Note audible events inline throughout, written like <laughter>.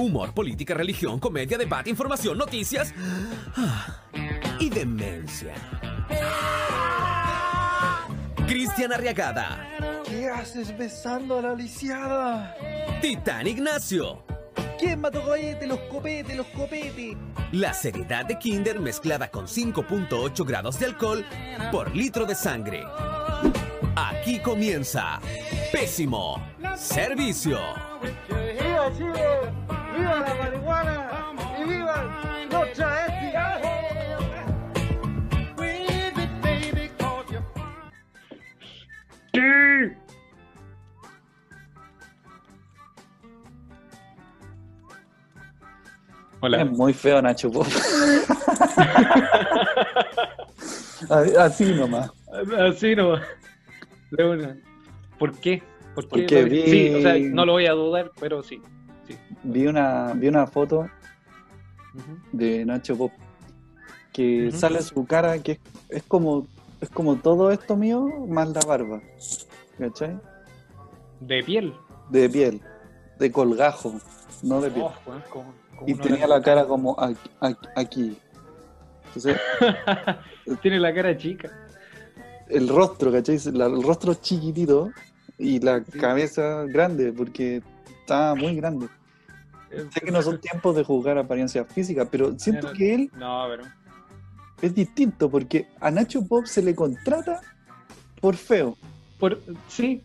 Humor, política, religión, comedia, debate, información, noticias ah, y demencia. Cristian Arriagada, ¿Qué haces besando a la lisiada? Titán Ignacio. ¿Quién mató cohete? Los copetes, los copetes. La seriedad de Kinder mezclada con 5.8 grados de alcohol por litro de sangre. Aquí comienza Pésimo Servicio. ¡Viva la marihuana! ¡Y viva los travestis! Hola. Es muy feo Nacho Pop. <laughs> Así nomás. Así no. De una. ¿Por qué? ¿Por qué? Porque vi- Sí, o sea, no lo voy a dudar, pero sí. Sí. Vi una, vi una foto de Nacho Pop que sale su cara que es, es como es como todo esto mío más la barba. ¿Cachai? De piel. De piel, de colgajo, no de piel. Oh, weón, como- como y tenía la cara como aquí. aquí. Entonces, <laughs> Tiene la cara chica. el rostro, ¿cachai? El rostro chiquitito y la Sí. cabeza grande, porque está muy grande. Sé que no son <laughs> tiempos de juzgar apariencias físicas, pero siento que él No, pero. es distinto, porque a Nacho Pop se le contrata por feo. Por, sí.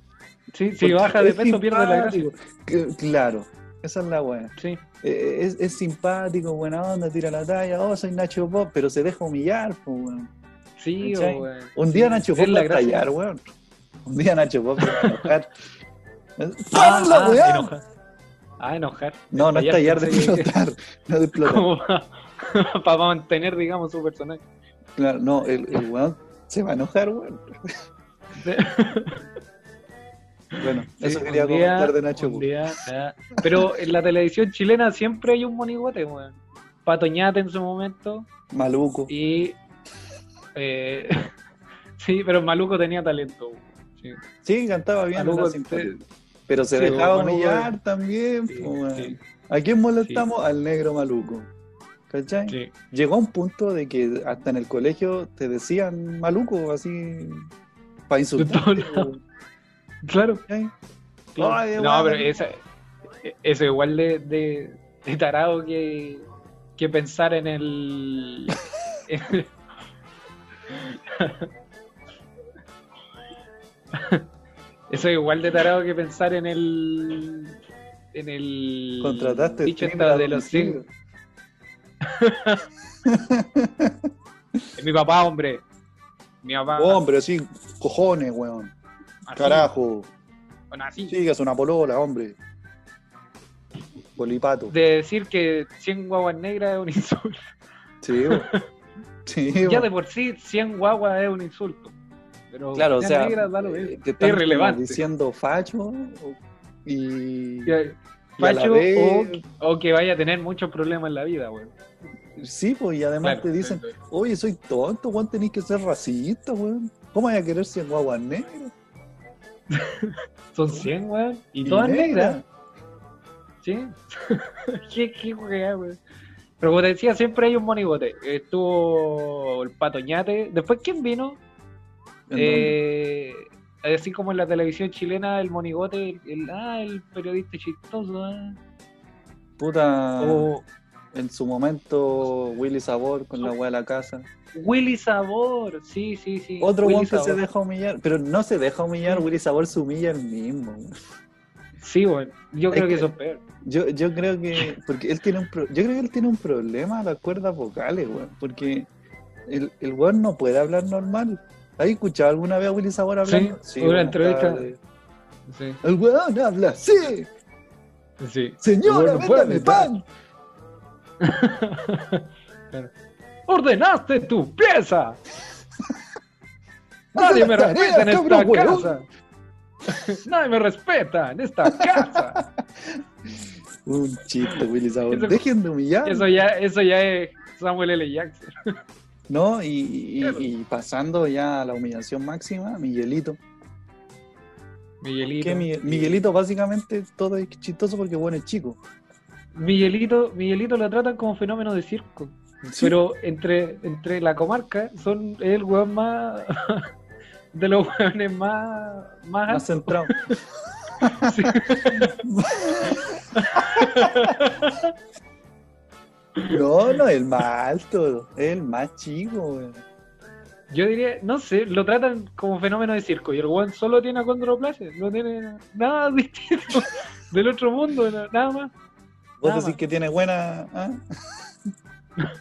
Sí, si baja de es peso pierde la gracia. Que- Claro, esa es la buena. Sí. Es, es simpático, buena onda, tira la talla, oh, soy Nacho Pop, pero se deja humillar, pues, weón. Sí, weón. Un día Sí, Nacho Pop va a estallar, weón. Un día Nacho Pop va a enojar. <laughs> Ah, ¡Para la ah, weá! Ah, enojar. No, no estallar de explotar, <laughs> no de explotar. Como <laughs> para mantener, digamos, su personaje. Claro, no, el, el weón se va a enojar, weón. <laughs> Bueno, eso quería día- comentar de Nacho día, Pero en la televisión chilena siempre hay un monigote, weón. Patoñate en su momento Maluco. y. eh, sí, pero Maluco tenía talento. weón. Sí. Sí, cantaba bien, Maluco, sí, pero se sí, dejaba humillar también. sí, po, weón. sí, ¿A quién molestamos? Al negro maluco. ¿Cachai? sí. Llegó a un punto de que hasta en el colegio te decían maluco, así, para insultar. todos lados. Claro. Ay, no, pero esa, eso igual de, de, de tarado que, que pensar en el. <laughs> Eso es igual de tarado que pensar en el. En el. Contrataste dicho esta de los domicilio. Es <laughs> mi papá, hombre. Mi papá. Hombre, sí, cojones, weón. así, Carajo. bueno, así. Sí, que es una polola, hombre. Bolipato. De decir que 100 guaguas negras es un <laughs> insulto. Sí. Sí, Ya de por sí, 100 guaguas es un insulto. Pero Claro, o sea, lo eh, te están es diciendo facho y, Facho vez- o, o que vaya a tener muchos problemas en la vida, güey. sí, pues, y además Claro, te dicen, sí, sí. oye, soy tonto, weón, tenés que ser racista, weón. ¿Cómo hay a querer ser guaguas negras? <laughs> Son 100, güey. Y, Y todas negras. Sí. <laughs> qué, qué güey. Pero como te decía, siempre hay un monigote. Estuvo el patoñate. Después, ¿quién vino? ¿En Eh, así como en la televisión chilena, el monigote, el, el- ah, el periodista chistoso. dónde? Puta, O en su momento, Willy Sabor con la weá de la casa. Willy Sabor, sí, sí, sí. Otro weón que se deja humillar, pero no se deja humillar. Willy Sabor se humilla él mismo. Sí, güey. Yo Es creo que que- eso es peor. Yo, yo creo que, porque él tiene un pro- yo creo que él tiene un problema a las cuerdas vocales, weón, porque el, el weón no puede hablar normal. ¿Has escuchado alguna vez a Willy Sabor hablando? Sí, una buenas entrevista. Sí, El weón habla así, sí. señora, El weón no puede véndame pan. <laughs> Claro. ¡Ordenaste tu pieza! <laughs> Nadie me respeta en esta weón. casa. <laughs> Nadie me respeta en esta casa. Un chiste, Willy Sabor. Eso- Dejen de humillar. Eso ya, eso ya es Samuel L. Jackson. ¿No? Y, y- Claro. y pasando ya a la humillación máxima, Miguelito. Miguelito. Miguelito básicamente todo es chistoso porque bueno es chico. Miguelito, Miguelito lo tratan como fenómeno de circo. Sí. Pero entre, entre la comarca son el weón más. <laughs> de los weones más. más Más centrado. <laughs> <laughs> No, no, el más alto, el más chico, weón. Yo diría, no sé, lo tratan como fenómeno de circo y el weón solo tiene acondroplasia, no tiene nada <laughs> distinto del otro mundo, nada más. Vos Nada decís más. que tiene buena. ¿ah? <laughs>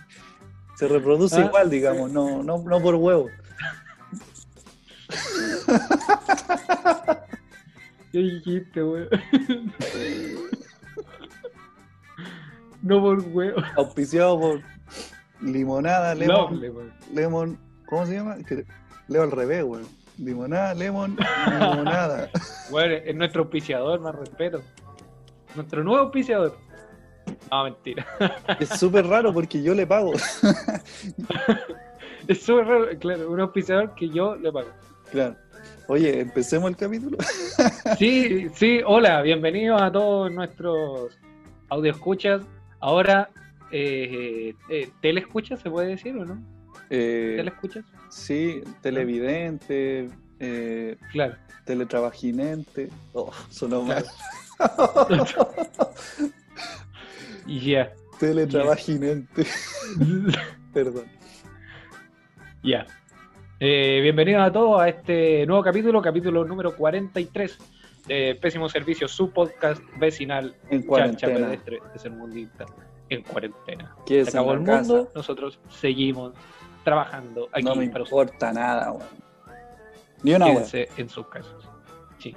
Se reproduce Ah, igual, digamos, no, no, no por huevo. <laughs> ¿Qué dijiste, weón? No por huevo. Auspiciado por limonada, lemon, Lovely, lemon, ¿cómo se llama? Que leo al revés, weón. Limonada, lemon, limonada. <laughs> Bueno, es nuestro auspiciador, más respeto. Nuestro nuevo auspiciador. No, mentira. <laughs> Es súper raro porque yo le pago. Es súper raro, claro, un auspiciador que yo le pago. Claro. Oye, empecemos el capítulo. Sí, sí, hola, bienvenidos a todos nuestros audioscuchas. Ahora, eh, eh, ¿teleescuchas se puede decir o no? Eh, ¿Teleescuchas? sí, televidente, eh, Claro. teletrabajinente. Oh, sonó mal. <laughs> Ya. teletrabajinente. <laughs> Perdón. Ya. Eh, bienvenidos a todos a este nuevo capítulo, capítulo número 43 de Pésimo Servicio, su podcast vecinal En Chancha cuarentena. Pedestre de ser mundista en cuarentena. ¿Qué Se acabó el la mundo, casa? nosotros seguimos trabajando aquí No me para importa nada, weón. Ni una weón. En sus casas. Sí.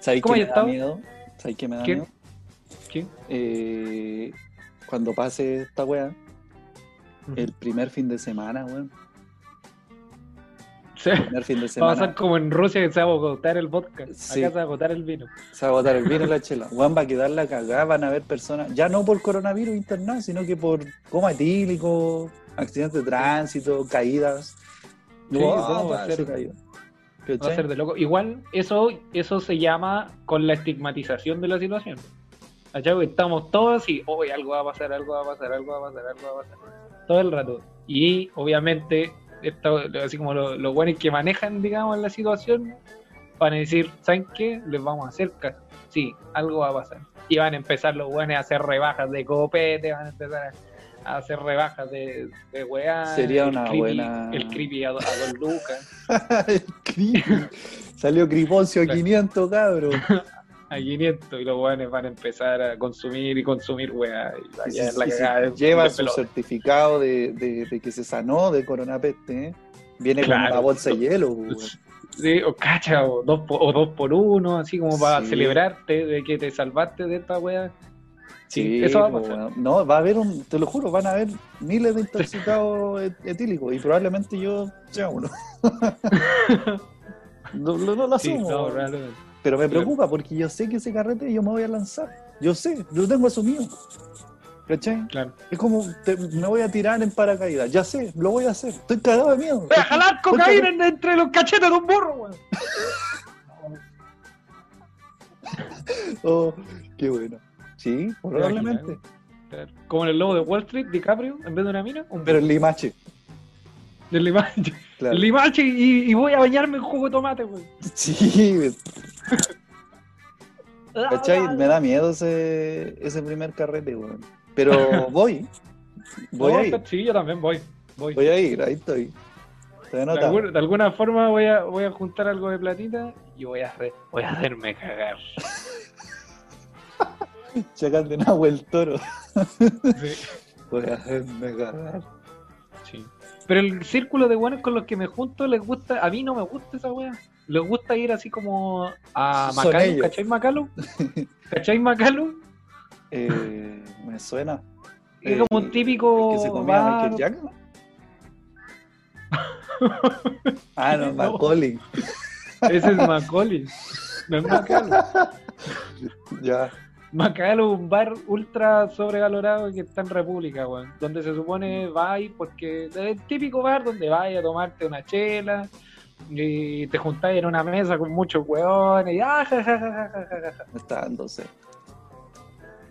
¿Sabéis ¿Cómo qué me da miedo? ¿Sabéis qué me da miedo? ¿Sí? Eh, cuando pase esta weá, el primer fin de semana, weón. Sí. Primer fin de Va a semana. pasar como en Rusia que se va a agotar el vodka. Sí. Acá se va a agotar el vino. Se va a botar el vino y la chela. Weón va a quedar la cagada, van a haber personas, ya no por coronavirus internado, sino que por coma etílico, accidentes de tránsito, caídas. Sí, Wow, va a se ser-. Va a ser de loco. Igual eso, eso se llama con la estigmatización de la situación. ¿Cachai? Estamos todos así, hoy algo va a pasar, algo va a pasar, algo va a pasar, algo va a pasar. Todo el rato. Y obviamente, así como lo- los buenos que manejan, digamos, la situación, van a decir, ¿saben qué? Les vamos a hacer caso. Sí, algo va a pasar. Y van a empezar los buenos a hacer rebajas de copete, van a empezar a, a hacer rebajas de, de weá. Sería el una creepy- buena- El creepy a, a dos lucas. <laughs> El creepy. Salió Criponcio a Claro. 500, cabrón. <laughs> a 500 y los weones van a empezar a consumir y consumir weá. Y va la cagada lleva su pelota. certificado de, de- de que se sanó de coronapeste, ¿eh? viene con una bolsa de hielo. Sí, o cacha, o dos, por, o dos por uno, así como para Sí. celebrarte de que te salvaste de esta weá. Sí, Sí, eso va a pasar. No, va a haber un, te lo juro, van a haber miles de intoxicados et- etílicos y probablemente yo sea uno. <laughs> no, no, no lo Sí, asumo, no, weón. Pero me claro. preocupa porque yo sé que ese carrete yo me voy a lanzar. Yo sé, lo tengo asumido. ¿Cachai? Claro. Es como te- me voy a tirar en paracaídas. Ya sé, lo voy a hacer. Estoy cagado de miedo. ¡Voy a jalar cocaína en- entre los cachetes de un burro, weón! <laughs> Oh, qué bueno. Sí, probablemente. Claro. Como en el lobo de Wall Street, DiCaprio, en vez de una mina, un Pero el limache, El limache, claro. el limache y, y voy a bañarme en jugo de tomate, weón. Sí, ¿cachai? Me da miedo ese, ese primer carrete, weón. Pero <laughs> voy. Voy No, a ir. Sí, yo también voy. Voy. Voy a ir, ahí estoy. De, algún- de alguna forma voy a, voy a juntar algo de platita y voy a, hacer- voy a hacerme cagar. <laughs> Chacal de Nahua el toro. Sí, <laughs> Voy a hacerme cagar. sí. Pero el círculo de buenos con los que me junto les gusta, a mí no me gusta esa wea. Les gusta ir así como a Macalo. ¿cachai Macalo? <laughs> ¿Cachai Macalo? Eh, me suena. Es Eh, como un típico ¿el que se comía bar. Michael Jackson? <laughs> ah, no, No. Macaulay. Ese es Macaulay. No es <laughs> Macalo. Ya. Macalo es un bar ultra sobrevalorado que está en República, weón. Donde se supone vais porque es el típico bar donde vais a tomarte una chela y te juntáis en una mesa con muchos weones y ah, ja, ja, ja, está.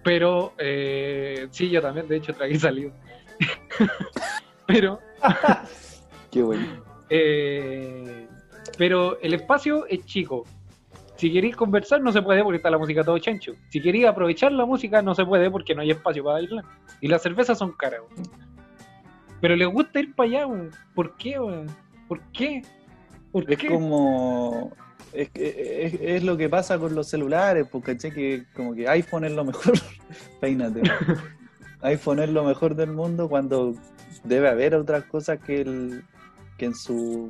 Pero, eh, sí, yo también, de hecho, tragué salido. <laughs> pero, <laughs> Qué bueno. eh, pero el espacio es chico. Si queréis conversar, no se puede porque está la música todo chancho. Si queréis aprovechar la música, no se puede porque no hay espacio para bailar. Y las cervezas son caras, weón. Pero les gusta ir para allá, weón. ¿Por qué, weón? ¿Por qué? ¿Por Es qué? como. Es, que- es, es lo que pasa con los celulares, porque caché que como que iPhone es lo mejor. <laughs> Peínate. iPhone es lo mejor del mundo cuando debe haber otras cosas que, el, que en su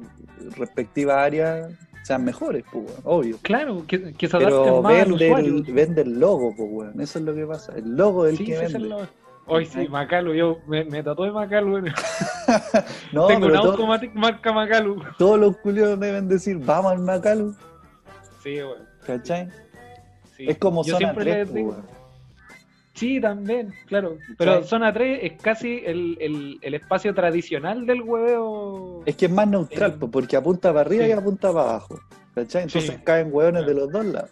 respectiva área sean mejores, pues, weón, obvio. Claro, que, que se Pero más vende el, vende el logo, pues, weón. Eso es lo que pasa. El logo es el Sí, que ese es vende. lo- Hoy sí, Macalu, yo me, me tatué Macalu. <laughs> No, Tengo un pero to- Automatic marca Macalu. todos los culios deben decir, vamos al Macalu, Sí, weón. ¿cachai? sí. Es como Yo zona siempre 3, les pues, digo-. Sí, también, claro. Pero zona 3 es casi el, el, el espacio tradicional del hueveo. Es que es más neutral, Eh, porque apunta para arriba sí. y apunta para abajo. ¿Cachai? Entonces caen hueones de los dos lados.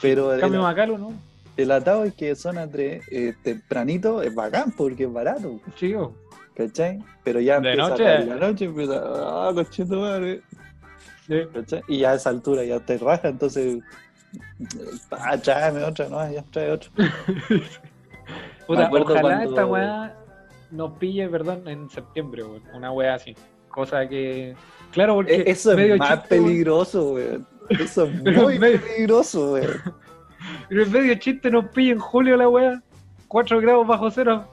Pero Cambio Macalu, ¿no? El atado es que zona 3 eh, tempranito es bacán porque es barato. Chico. ¿Cachai? Pero ya De empieza noche. a la noche, empieza, ah, cochito madre. Sí. ¿cachai? Y ya a esa altura ya te raja, entonces. Ah, tráeme otra, no, ya trae otra. <laughs> Puta, ojalá cuando- esta weá nos pille, perdón, en septiembre, weón. Una weá así. Cosa que. Claro, porque. E- Eso medio es más chiste, peligroso, weón. Eso es <laughs> muy medio- peligroso, weón. Pero en medio chiste nos pilla en julio la weá. 4 grados bajo cero.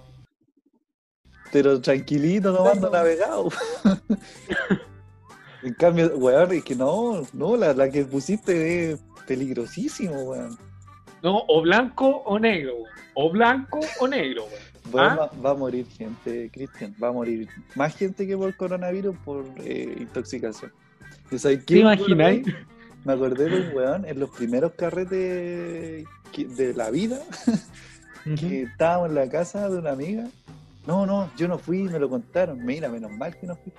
Pero tranquilito, tomando navegado. <laughs> en cambio, weón, es que no, no, la, la que pusiste es peligrosísimo, weón. No, o blanco o negro, weón. O blanco o negro, weón. <laughs> ¿Ah? va, va a morir gente, Cristian, va a morir más gente que por coronavirus por eh, intoxicación. ¿Y sabes qué ¿Te imagináis? Me acordé de un weón en los primeros carretes de la vida, <laughs> que estábamos en la casa de una amiga. No, no, yo no fui, me lo contaron. Mira, menos mal que no fui.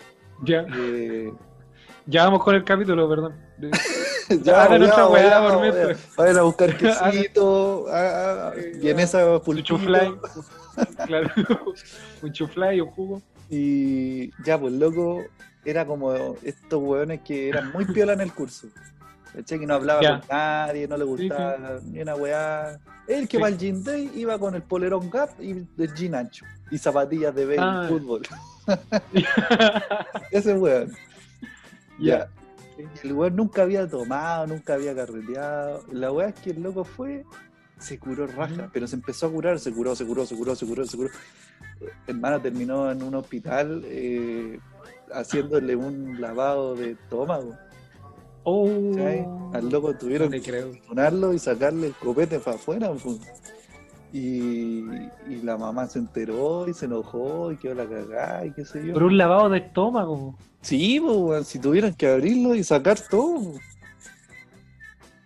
Ya, Eh, ya vamos con el capítulo, perdón. <laughs> ya, Hagan ya, otra weá por mientras. Vayan a buscar <laughs> quesito, ah, ah, y en esa Un pulpito. chuflay. claro. Un chuflay, un jugo. Y ya, pues loco, era como estos hueones que eran muy piola en el curso. ¿Cachai? Que no hablaba con nadie, no le gustaba ni una weá. El que Sí. va al gym day iba con el polerón gap y el jean ancho. Y zapatillas de béisbol, Ah. fútbol. <laughs> Ese weón. Ya. Y el weón nunca había tomado, nunca había carreteado. La weá es que el loco fue, se curó raja, pero se empezó a curar, se curó, se curó, se curó, se curó, se curó. Hermano terminó en un hospital eh, haciéndole un lavado de estómago. Oh. Al loco tuvieron que sonarlo y sacarle el copete para afuera. pues. Y, y la mamá se enteró y se enojó y quedó la cagada y qué sé yo. Por un lavado de estómago. Sí, pues, si tuvieran que abrirlo y sacar todo.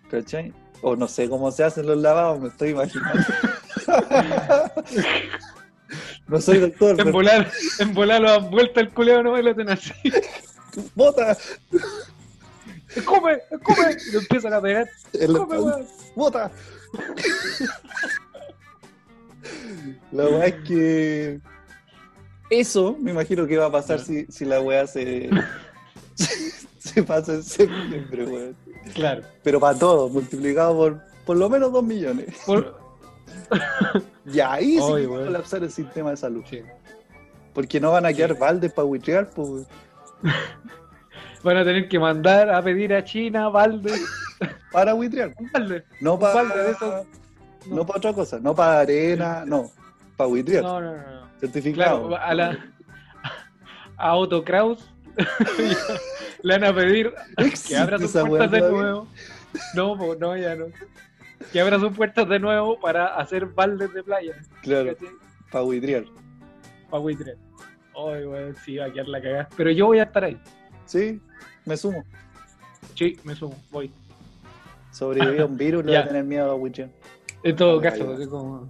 ¿Cachai? O no sé cómo se hacen los lavados, me estoy imaginando. <laughs> no soy doctor, En pero volar, en volar lo dan vuelta el culeo, no me lo tenés así. <laughs> bota, ¡Escupe! ¡Escupe! Y lo empiezan a pegar. ¡Escupe, weón! bota. La weá es que eso me imagino que va a pasar si, si la weá se, <laughs> se pasa en septiembre, weón. Claro. Pero para todos, multiplicado por por lo menos dos millones. Por- Y ahí sí Oye, que va a colapsar el sistema de salud. sí. Porque no van a quedar baldes para huitrear, pues. Van a tener que mandar a pedir a China balde. <laughs> Para balde. No para balde de esos. no. para otra cosa. No para arena, no. Para huitrear. No, no, no. Certificado. Claro, a la. A Otto Kraus <laughs> le van a pedir que abra sus puertas de nuevo. No, no, ya no. Que abra sus puertas de nuevo para hacer baldes de playa. Claro, para huitrear. Para buitre. Ay, weón, sí, va a quedar la cagada. Pero yo voy a estar ahí. Sí, me sumo. Sí, me sumo, voy. Sobreviví a un virus, <laughs> le voy a tener miedo a huitrear. En todo Ah, caso, así como.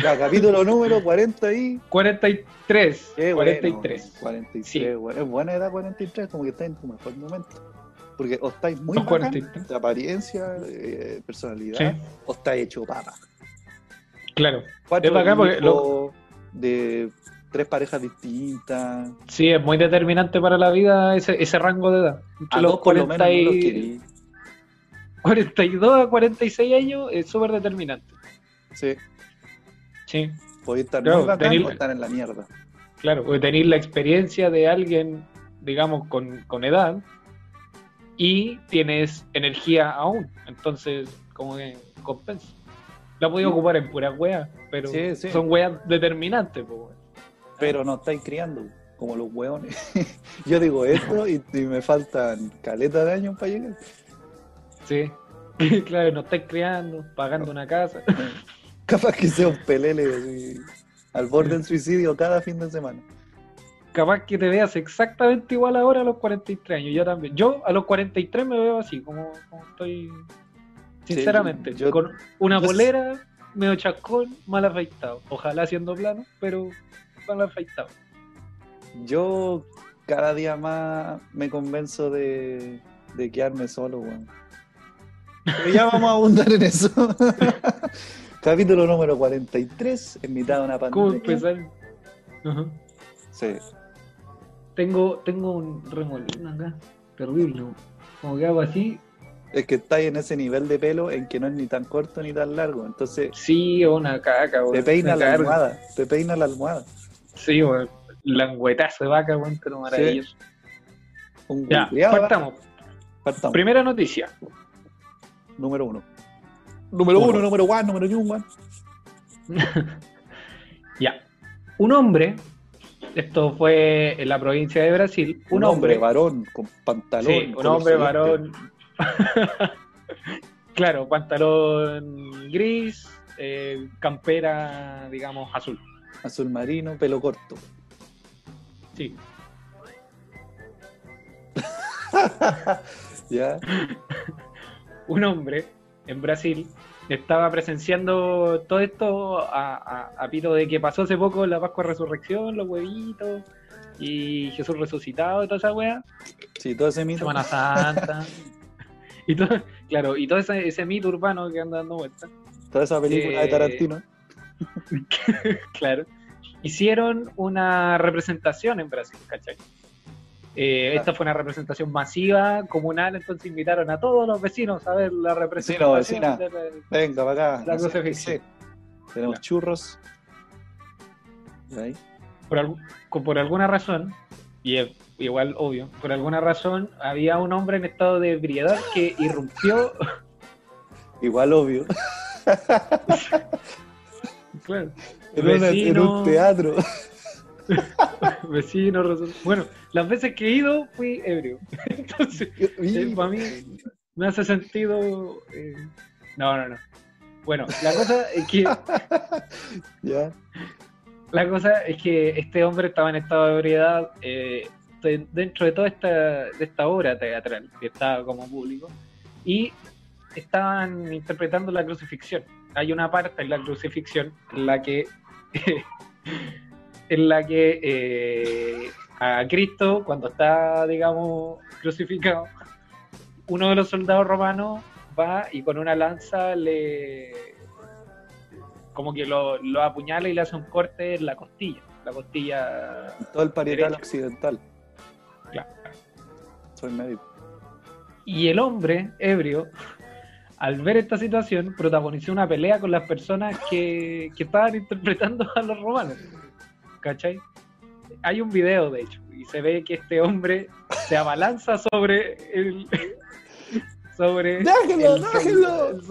Ya, capítulo número 40 y. 43. Qué bueno, 43. 43, Sí. bueno. Es buena edad 43, como que está en tu mejor momento. Porque o estáis muy bacán 43. de apariencia, eh, personalidad, Sí. o está hecho papa. Claro. Cuatro Es bacán porque hijos, de tres parejas distintas. Sí, es muy determinante para la vida ese, ese rango de edad. Entre A los dos por lo menos 40 no y- querí. 42 a 46 años es súper determinante. Sí, Sí, podéis estar Claro, muy bacán tenil- o estar en la mierda. claro. Porque tenéis la experiencia de alguien, digamos, con, con edad y tienes energía aún. Entonces, como que compensa. La podía ocupar en puras weas, pero Sí, sí. son weas determinantes. Pues. Pero no estáis criando como los hueones. <laughs> Yo digo esto y, y me faltan caleta de años para llegar. Sí. <laughs> claro, no estáis criando, pagando una casa. <laughs> Capaz que sea un pelele así, al borde del suicidio cada fin de semana. capaz que te veas exactamente igual ahora a los 43 años. Yo también. Yo a los 43 me veo así, como, como estoy. Sinceramente, Sí, yo- con una yo- polera, medio chascón, mal afeitado. Ojalá siendo plano, pero mal afeitado. Yo cada día más me convenzo de, de quedarme solo, weón. Pero ya vamos a abundar en eso. <laughs> Capítulo número 43, en mitad de una ¿Cómo pandemia. empezar? Ajá. Sí. Tengo, tengo un remolino acá, terrible. Como que hago así, Es que estáis en ese nivel de pelo en que no es ni tan corto ni tan largo. Entonces sí, una caca, te peina la almohada. Te peina la almohada. Sí, weón. Languetazo de vaca, weón, pero maravilloso. Ya, googleado, partamos. partamos. Primera noticia. Número uno. Número Uno. uno, número one, número one. <laughs> Ya. Un hombre, esto fue en la provincia de Brasil, un, Un hombre varón con pantalón. sí, un hombre varón. <laughs> claro, pantalón gris, eh, campera, digamos, azul. Azul marino, pelo corto. Sí. <laughs> Ya. <laughs> Un hombre en Brasil estaba presenciando todo esto a, a, a pito de que pasó hace poco la Pascua de Resurrección, los huevitos, y Jesús resucitado y toda esa wea. Sí, todo ese mito. Semana Santa. <laughs> y todo, claro, y todo ese, ese mito urbano que anda dando vueltas. Toda esa película de Eh, Tarantino. claro. Hicieron una representación en Brasil, ¿cachai? Eh. Esta fue una representación masiva, comunal, entonces invitaron a todos los vecinos a ver la representación. de la- Venga, para acá. La no sé sé. Tenemos Claro. churros. Ahí. por, por alguna razón, y es igual obvio, por alguna razón había un hombre en estado de ebriedad que irrumpió. Igual obvio. <laughs> claro, En, una- en Vecino. un teatro. <laughs> vecino, bueno, las veces que he ido fui ebrio. <laughs> Entonces, eh, para mí me hace sentido. eh, No, no, no. Bueno, la cosa es que <laughs> ya. La cosa es que este hombre estaba en estado de ebriedad eh, de- dentro de toda esta, de esta obra teatral que estaba como público y estaban interpretando la crucifixión. Hay una parte en la crucifixión en la que <laughs> en la que eh, a Cristo cuando está digamos crucificado uno de los soldados romanos va y con una lanza le como que lo, lo apuñala y le hace un corte en la costilla. La costilla. Todo el parietal Derecha. occidental. Claro. Soy médico. Y el hombre, ebrio, al ver esta situación, protagonizó una pelea con las personas que, que estaban <laughs> interpretando a los romanos. ¿Cachai? Hay un video, de hecho, y se ve que este hombre se abalanza sobre el. <laughs> sobre. ¡Déjenlo, el-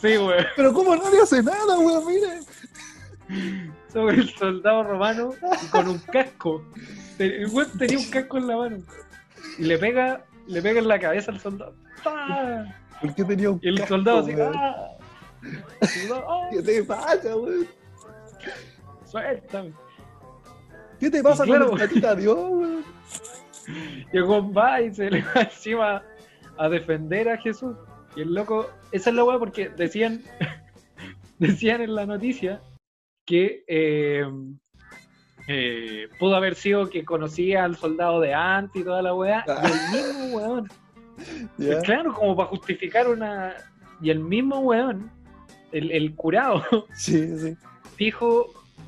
sí, güey. Pero ¿cómo nadie hace nada, weón? Mire. sobre el soldado romano y con un casco. El güey tenía un casco en la mano. Y le pega, le pega en la cabeza al soldado. ¡Ah! ¿Por qué tenía un Y el casco, soldado así, weón? ¡ah! ¿Qué te pasa, weón? Suéltame. ¿Qué te pasa claro, con platita Dios, weón? Y el güey va y se <laughs> le va encima a defender a Jesús. Y el loco, esa es la weá porque decían, <laughs> decían en la noticia que eh, eh, pudo haber sido que conocía al soldado de antes y toda la weá. Y el mismo weón <laughs> Ya. Claro, como para justificar una. Y el mismo weón el, el curado <laughs> Sí, sí. dijo,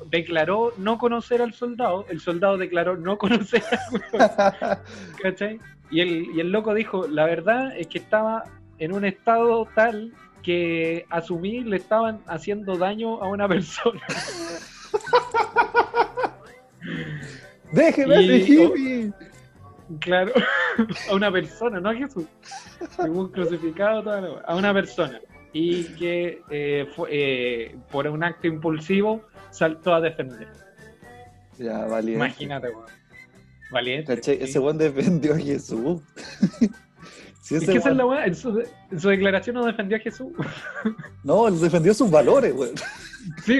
declaró no conocer al soldado, el soldado declaró no conocer al weón, <laughs> ¿cachai? Y el, y el loco dijo, la verdad es que estaba en un estado tal que asumí le estaban haciendo daño a una persona. ¡Déjeme Y- ese hippie! Claro, <laughs> a una persona, no a Jesús. Según crucificado, toda la a una persona. Y que eh, fue, eh, por un acto impulsivo saltó a defender. Ya, valiente. Imagínate, weón. Valiente. ¿Cachai? sí. Ese weón defendió a Jesús. <laughs> si Es que esa es la weá, en su, en su declaración no defendió a Jesús. No, él defendió sus valores, weón. <laughs> Sí.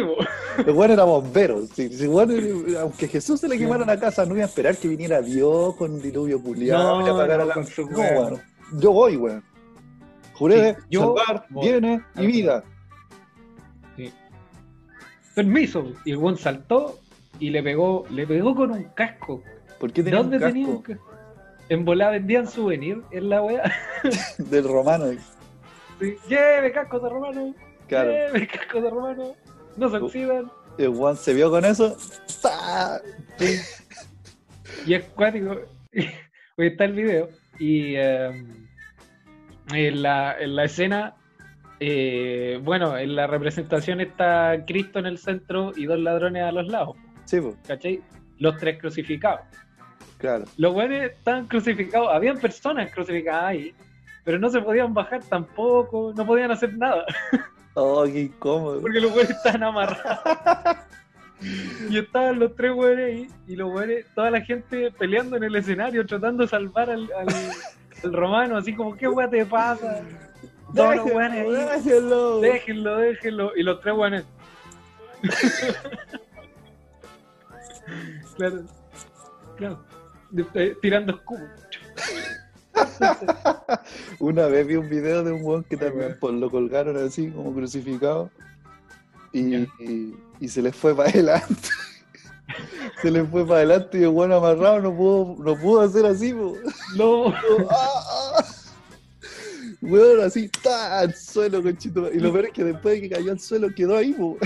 El weón era bombero. Weón, eh, aunque Jesús se le quemara la casa, no iba a esperar que viniera Dios con un diluvio culiado y No, apagara no, la No. Yo voy, weón. Juré Sí, yo salvar voy. bienes y vida. Permiso. Y el weón saltó y le pegó, le pegó con un casco. ¿Por qué tenía ¿Dónde un casco tenía un casco? En volada vendían souvenir en la weá. <laughs> del romano? Sí. Lleve casco de romano. Claro. Lleve casco de romano. No se oxidan. El weón se vio con eso. ¡ta! Y es cuático. <laughs> Hoy está el video. Y eh, en, la, en la escena, eh, bueno, en la representación está Cristo en el centro y dos ladrones a los lados. Sí, pues, ¿Cachai? Los tres crucificados. claro. Los buenos estaban crucificados. Habían personas crucificadas ahí. Pero no se podían bajar tampoco. No podían hacer nada. <laughs> Oh, qué incómodo. Porque los güeyes estaban amarrados. Y estaban los tres güeyes ahí, y los güeyes, toda la gente peleando en el escenario, tratando de salvar al, al- al romano, así como, ¿qué güey te pasa? Todos los güeyes ahí, Déjenlo. déjenlo, déjenlo. Y los tres güeyes. <laughs> claro, claro, eh, tirando escudo. <laughs> Una vez vi un video de un weón que también pues, lo colgaron así como crucificado y, y- y se les fue para adelante. <laughs> se les fue para adelante y el weón amarrado no pudo, no pudo hacer así. po. No, <laughs> ¡Ah, ah! Weón, así, al suelo, conchito. Y lo peor es que después de que cayó al suelo quedó ahí, po.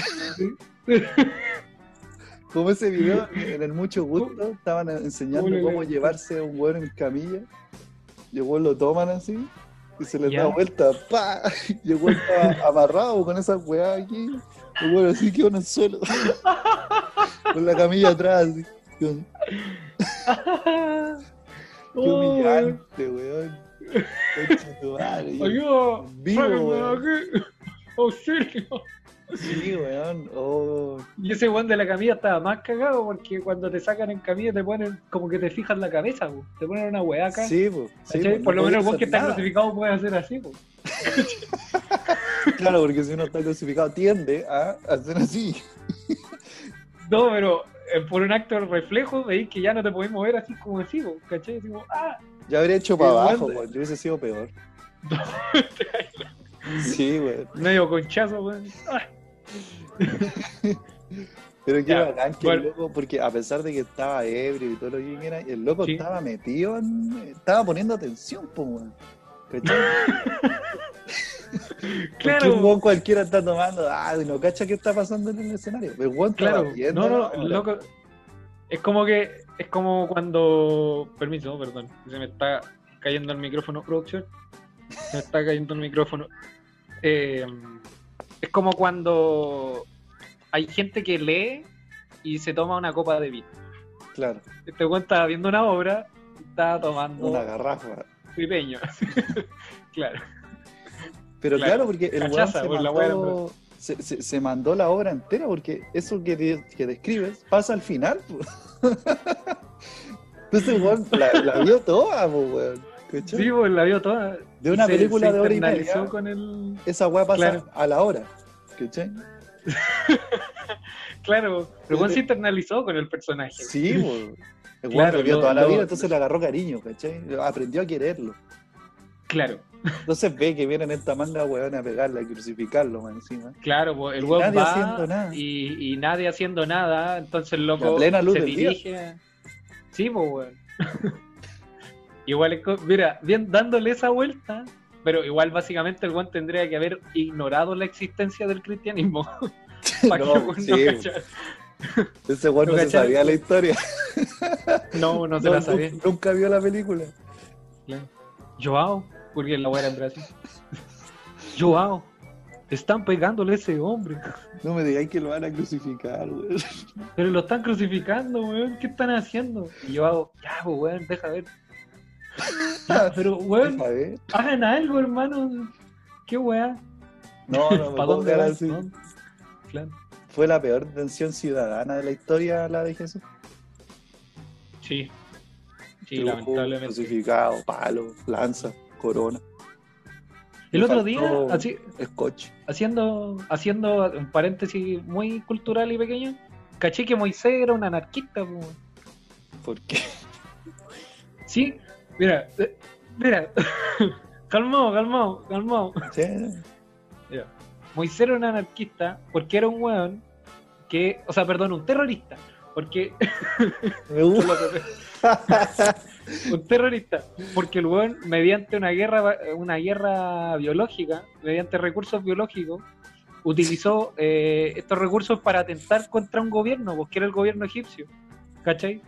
Como ese video en el Mucho Gusto, estaban enseñando cómo le- llevarse a un weón en camilla. Y weón lo toman así y se les Ya. da vuelta, ¡pa! Y weón estaba amarrado con esa weá aquí. El weón así quedó en el suelo. <laughs> con la camilla atrás, así. <laughs> Qué Oh, humillante, weón. Concha tu madre. Ayuda, Vivo, weón. Auxilio. Sí, weón. Oh, Y ese weón de la camilla estaba más cagado porque cuando te sacan en camilla te ponen como que te fijan la cabeza, po. te ponen una weá acá. sí, po, Por lo menos el weón que está nada. crucificado puede hacer así. po. <laughs> Claro, porque si uno está crucificado tiende a hacer así. <laughs> No, pero eh, por un acto de reflejo veis que ya no te podés mover así como así, po, ¿cachai? Así como, ah, Ya habría hecho para weón abajo, weón. Yo hubiese sido peor. <laughs> Sí, weón. medio conchazo, weón. Ah, <laughs> Pero qué bacán que bueno. el loco, porque a pesar de que estaba ebrio y todo lo que era, el loco Sí. estaba metido en. Estaba poniendo atención, pues, <laughs> claro, cualquiera está tomando, ah, y no cacha qué está pasando en el escenario. El estaba claro. viendo No, no, loco. Es como que, es como cuando. Permiso, perdón. Se me está cayendo el micrófono, producción. Se me está cayendo el micrófono. Eh, es como cuando hay gente que lee y se toma una copa de vino. Claro, Este weón estaba viendo una obra, estaba tomando una garrafa. pipeño. <laughs> claro. Pero Claro, claro, porque el weón cachaza, se por la mandó, se, se- se mandó la obra entera, porque eso que, de- que describes pasa al final. <laughs> Entonces weón la, la vio toda, weón. ¿cachai? Sí, pues la vio toda. De una se- película se de hora y media. con el. Esa weá pasa Claro. a la hora. ¿Cachai? <laughs> Claro, pero Juan se internalizó con el personaje. Sí, po. El Claro, vio toda la vida, entonces le agarró cariño, ¿cachai? Aprendió a quererlo. Claro, Entonces ve que vienen esta manga weón a pegarla, a crucificarlo más encima. claro, pues el weón nadie va haciendo nada. Y, y nadie haciendo nada, entonces el loco plena luz se del día. dirige. Sí, pues weón. <laughs> Igual es mira, bien dándole esa vuelta, pero igual básicamente el weón tendría que haber ignorado la existencia del cristianismo. <laughs> <laughs> para No, que sí, no. Ese ¿Lo no se sabía la historia. <laughs> No, no se la sabía. Nunca vio la película. Claro. Joao, porque la en Brasil. Joao, están pegándole a ese hombre. No me digáis que lo van a crucificar, weón. Pero lo están crucificando, weón. ¿Qué están haciendo? Y yo hago, ya, pues, weón, deja ver. <laughs> Ya, pero, weón, hagan algo, hermano. ¿Qué weá? No, no <laughs> ¿Para dónde van? así. Claro. Fue la peor detención ciudadana de la historia, la de Jesús. Sí. Sí, lamentablemente. Crucificado, palo, lanza, corona, El otro día, así, scotch. haciendo, haciendo un paréntesis muy cultural y pequeño, caché que Moisés era un anarquista. ¿Por qué? Sí, mira, mira, <laughs> calmado, calmado, calmado. Sí, Mira, Moisés era un anarquista porque era un weón que, o sea, perdón, un terrorista, porque me gusta. <laughs> un terrorista, porque el weón mediante una guerra, una guerra biológica, mediante recursos biológicos, utilizó eh, estos recursos para atentar contra un gobierno, porque era el gobierno egipcio, ¿cachai?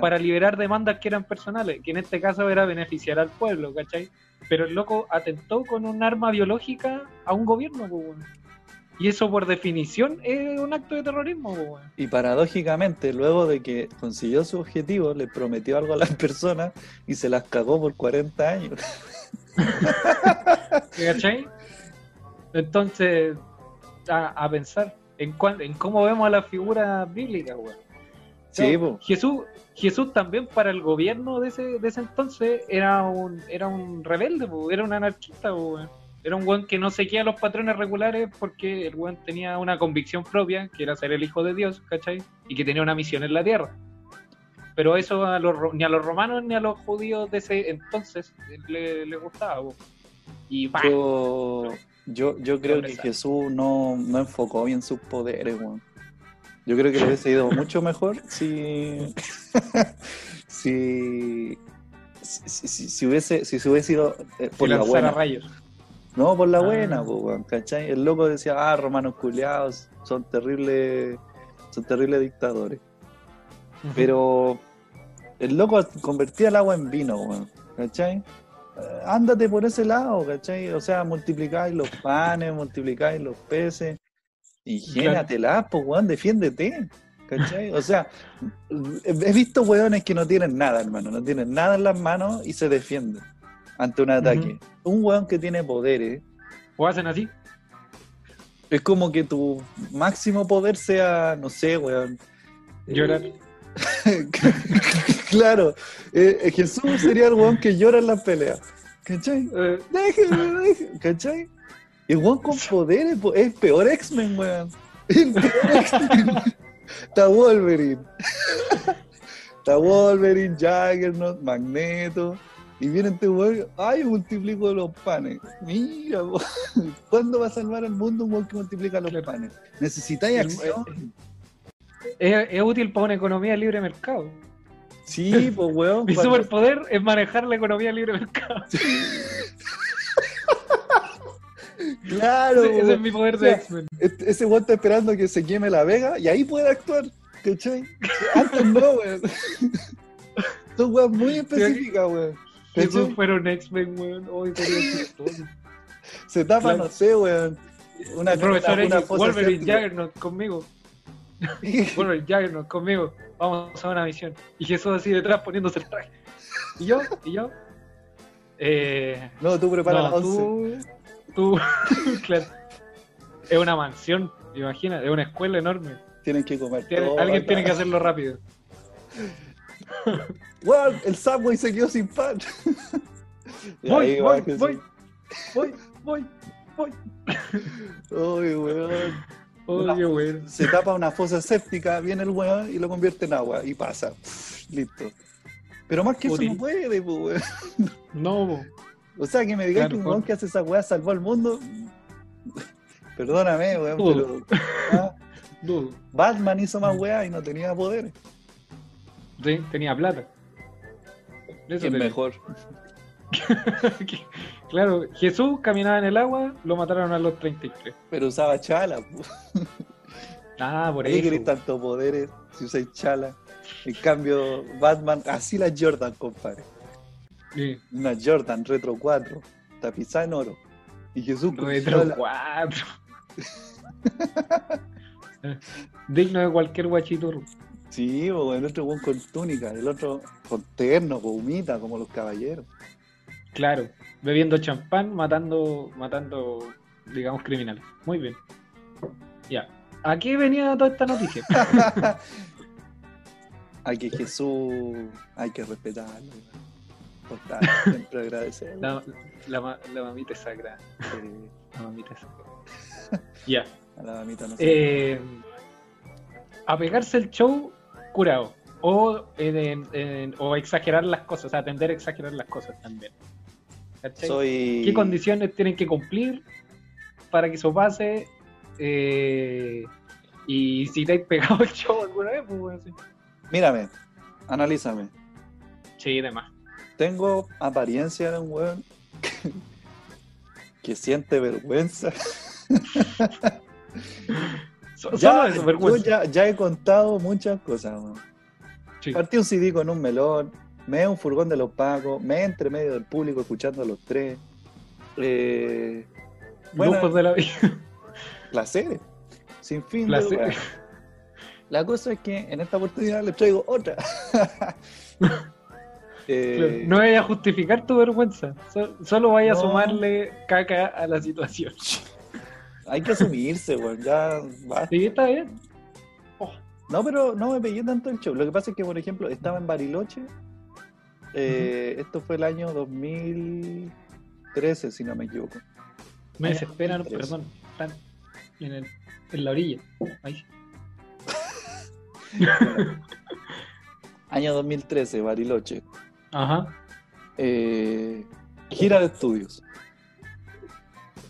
Para liberar demandas que eran personales, que en este caso era beneficiar al pueblo, ¿cachai? Pero el loco atentó con un arma biológica a un gobierno. Y eso por definición es un acto de terrorismo. Y paradójicamente, luego de que consiguió su objetivo, le prometió algo a las personas y se las cagó por 40 años. ¿cachai? Entonces, a, a pensar en, cuán- en cómo vemos a la figura bíblica, weón. Sí. Jesús, Jesús también para el gobierno de ese, de ese entonces era un, era un rebelde, po, era un anarquista, po, era un weón que no seguía los patrones regulares porque el weón tenía una convicción propia, que era ser el hijo de Dios, ¿cachai? Y que tenía una misión en la tierra. Pero eso a los, ni a los romanos ni a los judíos de ese entonces le, le gustaba. po. Y ¡pah! Yo, yo, yo creo que. Jesús no, no enfocó bien sus poderes, weón. Yo creo que le hubiese ido mucho mejor si. <laughs> si. Si, si- si hubiese, si se hubiese ido eh, por la buena. rayos. No, por la Ah. buena, po, ¿cachai? El loco decía, ah, romanos culiados, son terribles, son terribles dictadores. Pero el loco convertía el agua en vino, weón, ¿cachai? Eh, Ándate por ese lado, ¿cachai? O sea, multiplicáis los panes, multiplicáis los peces, ingénatela, pues, weón, defiéndete, ¿cachai? O sea, he visto weones que no tienen nada, hermano, no tienen nada en las manos y se defienden ante un ataque. Un weón que tiene poderes, O hacen así. es como que tu máximo poder sea, no sé, weón. eh, Llorar. <laughs> claro, eh, eh, Jesús sería el weón que llora en las peleas. ¿Cachai? Eh, Déjeme, déjeme, ¿cachai? Y el weón con <laughs> poderes po- es peor X-Men, weón. El peor X-Men. <laughs> Está Wolverine. Está Wolverine, Jaggernaut, Magneto. Y viene este weón, ay, multiplico los panes. Mira, weón. <laughs> ¿cuándo va a salvar al mundo un weón que multiplica los panes? Necesitáis acción. es, es útil para una economía libre de mercado. Sí, pues weón. Mi superpoder es manejar la economía libre de mercado. Claro, ese, ese es mi poder de X-Men. Este- ese weón está esperando que se queme la vega y ahí puede actuar, ¿cachai? Antes no, weón. <laughs> Son weas muy específicas, weón. Si un X-Men, weón, hoy chistoso. <laughs> Se tapa, Claro. no sé, weón. Una, El profesor una- una Wolverine séptica. Jaggernaut conmigo. <laughs> Wolverine Jaggernaut conmigo. Vamos a una misión. Y Jesús así detrás poniéndose el traje. Y yo, y yo. Eh, No, tú prepara no, la once. tú, tú, <laughs> claro. Es una mansión, imagina, es una escuela enorme. Tienen que comer Tiene- todo alguien tiene que hacerlo rápido. <laughs> Weón, el Subway se quedó sin pan. <laughs> Voy, voy, voy, voy, voy, voy. Ay, weón. Oye, weón. Se tapa una fosa séptica, viene el weón y lo convierte en agua y pasa. Listo. Pero más que eso no puede, pues, weón. No, po. O sea, que me digáis Claro, que un weón que hace esa weá salvó al mundo. <laughs> Perdóname, weón, Dudo. pero. ah, dudo. Batman hizo más weá y no tenía poderes. Sí, tenía plata. Eso Es mejor. ¿Qué- <laughs> Claro, Jesús caminaba en el agua, lo mataron a los 33. Pero usaba chala. Ah, por ¿Por qué queréis tantos poderes si usáis chala? En cambio, Batman, así la Jordan, compadre. Sí. Una Jordan Retro 4, tapizada en oro. Y Jesús Retro chala. 4. <laughs> Digno de cualquier guachiturro. Sí, el otro con túnica, el otro con terno, con humita, como los caballeros. Claro, bebiendo champán, matando, matando, digamos, criminales. Muy bien. Ya. ¿A qué venía toda esta noticia? <laughs> Hay que Jesús, hay que respetarlo. <laughs> Siempre. La, la, ma- la mamita es sagrada. La mamita es sagrada. Ya. a la mamita no Eh, a pegarse el show curado. O, en- en- o exagerar las cosas, o sea, tender a exagerar las cosas también. ¿Qué condiciones tienen que cumplir para que eso pase? Eh, y si te has pegado el show alguna vez, pues bueno, sí. Mírame, analízame. Sí, demás. Tengo apariencia de un weón que siente vergüenza. <laughs> Ya, solo eso, yo vergüenza. ya, ya he contado muchas cosas. weón. Sí. Partí un CD con un melón, me un furgón de los pacos, me entre medio del público escuchando a los tres. Eh, bueno. De la vida. <laughs> placeres, sin fin. de Placeres. weas. La cosa es que en esta oportunidad les traigo otra. <laughs> Eh, No vaya a justificar tu vergüenza. So- solo vaya No. a sumarle caca a la situación. <laughs> Hay que asumirse, weón. Ya basta. Sí, está bien. No, pero no me pegué tanto el show. Lo que pasa es que, por ejemplo, estaba en Bariloche. Eh, Esto fue el año 2013, si no me equivoco. Me desesperan, 2003. perdón. Están en, el- en la orilla. Ahí. <laughs> Año 2013, Bariloche. Ajá. Eh, gira de estudios.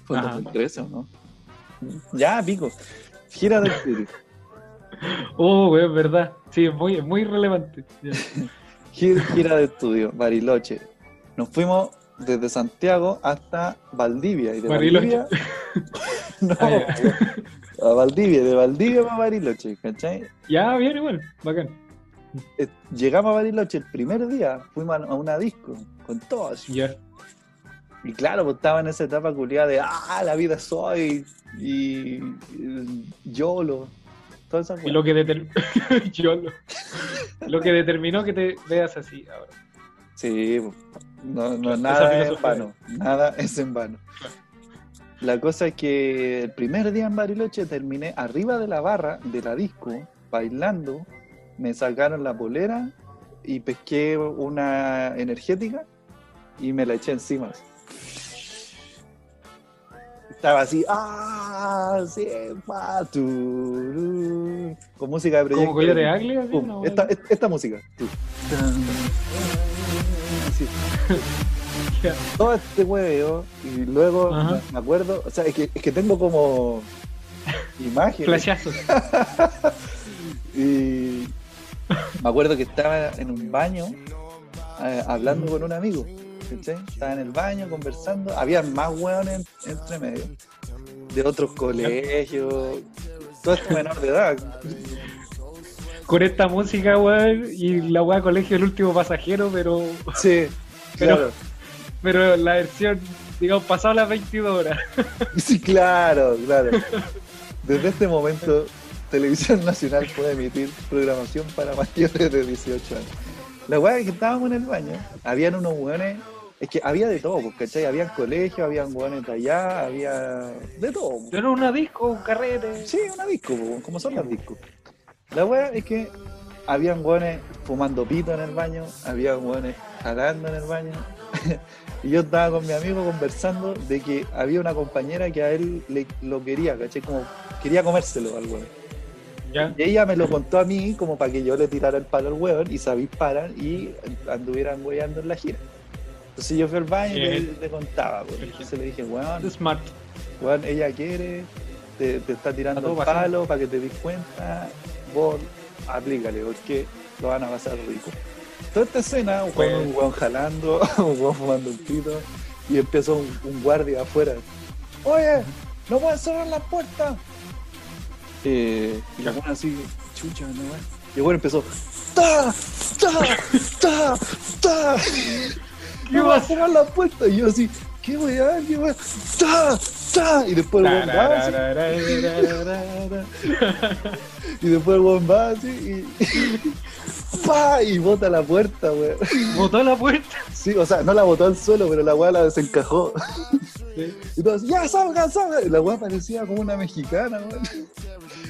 ¿Fue en Ajá. 2013 o no? Ya, pico. Gira de estudios. <laughs> Oh, güey, es verdad. Sí, es muy, muy relevante. <laughs> Gira de estudio, Bariloche. Nos fuimos desde Santiago hasta Valdivia. Y de Bariloche. Valdivia. no, <laughs> Ah, ya. a Valdivia, de Valdivia para Bariloche, ¿cachai? Ya, bien, igual. Bacán. Eh, Llegamos a Bariloche el primer día, fuimos a a una disco con todos. Y claro, pues estaba en esa etapa culiada de ah, la vida soy y, y YOLO. Y lo que determinó. <laughs> Yo lo, que determinó que te veas así ahora. Sí, pues, no, no, nada es en vano. Nada es en vano. La cosa es que el primer día en Bariloche terminé arriba de la barra de la disco, bailando. Me sacaron la polera y pesqué una energética y me la eché encima. Estaba así, ¡ah! Sí, pa, turú", con música de proyecto. Como de esta, esta- esta música. Todo este hueveo y luego Ajá. me acuerdo, o sea, es que, es que tengo como <laughs> imágenes Flashazos. <laughs> y me acuerdo que estaba en un baño eh, hablando con un amigo. Estaba en el baño conversando, había más hueones en- entre medio, de otros colegios, todo esto menor de edad. Con esta música, weón, y la weá colegio el último pasajero, pero, Sí, <laughs> Pero- claro. pero la versión, digamos, pasado las 22 horas. Sí, claro, claro. Desde este momento, Televisión Nacional puede emitir programación para <laughs> mayores de 18 años. La weá es que estábamos en el baño, habían unos hueones, es que había de todo, pues, ¿cachai? Habían colegios, habían hueones de allá, había de todo. pues. Era una disco, un carrete. Sí, una disco, pues, como son las discos. La weá es que habían hueones fumando pito en el baño, habían hueones jalando en el baño. <laughs> y yo estaba con mi amigo conversando de que había una compañera que a él le, lo quería, ¿cachai? Como quería comérselo al weón. Ya. Y ella me lo contó a mí como para que yo le tirara el palo al weón y se avisparan y anduvieran weyando en la gira. Entonces yo fui al baño y le, contaba, pues. Entonces le dije, weón, Smart. Weón, ella quiere, te, te está tirando el palo para que te des cuenta, vos aplícale, porque lo van a pasar rico. Toda esta escena, un weón, un weón jalando, <laughs> un weón fumando un pito, y empezó un, un guardia afuera. Oye, no puedes cerrar la puerta. Eh, y la buena así, chucha, no weón. Y el weón empezó, ¡ta! ¡ta! ¡ta! ¡ta! <laughs> No va a cerrar la puerta. Y yo así, ¿qué weá? ¿Qué weá? ¡ta! ¡ta! Y después el weón va así, y después el weón va así y. ¡pa! Y bota la puerta, weón. Botó la puerta. Sí, o sea, no la botó al suelo, pero la weá la desencajó. <laughs> Y todos, ¡ya salgan, salgan! Y la weá parecía como una mexicana,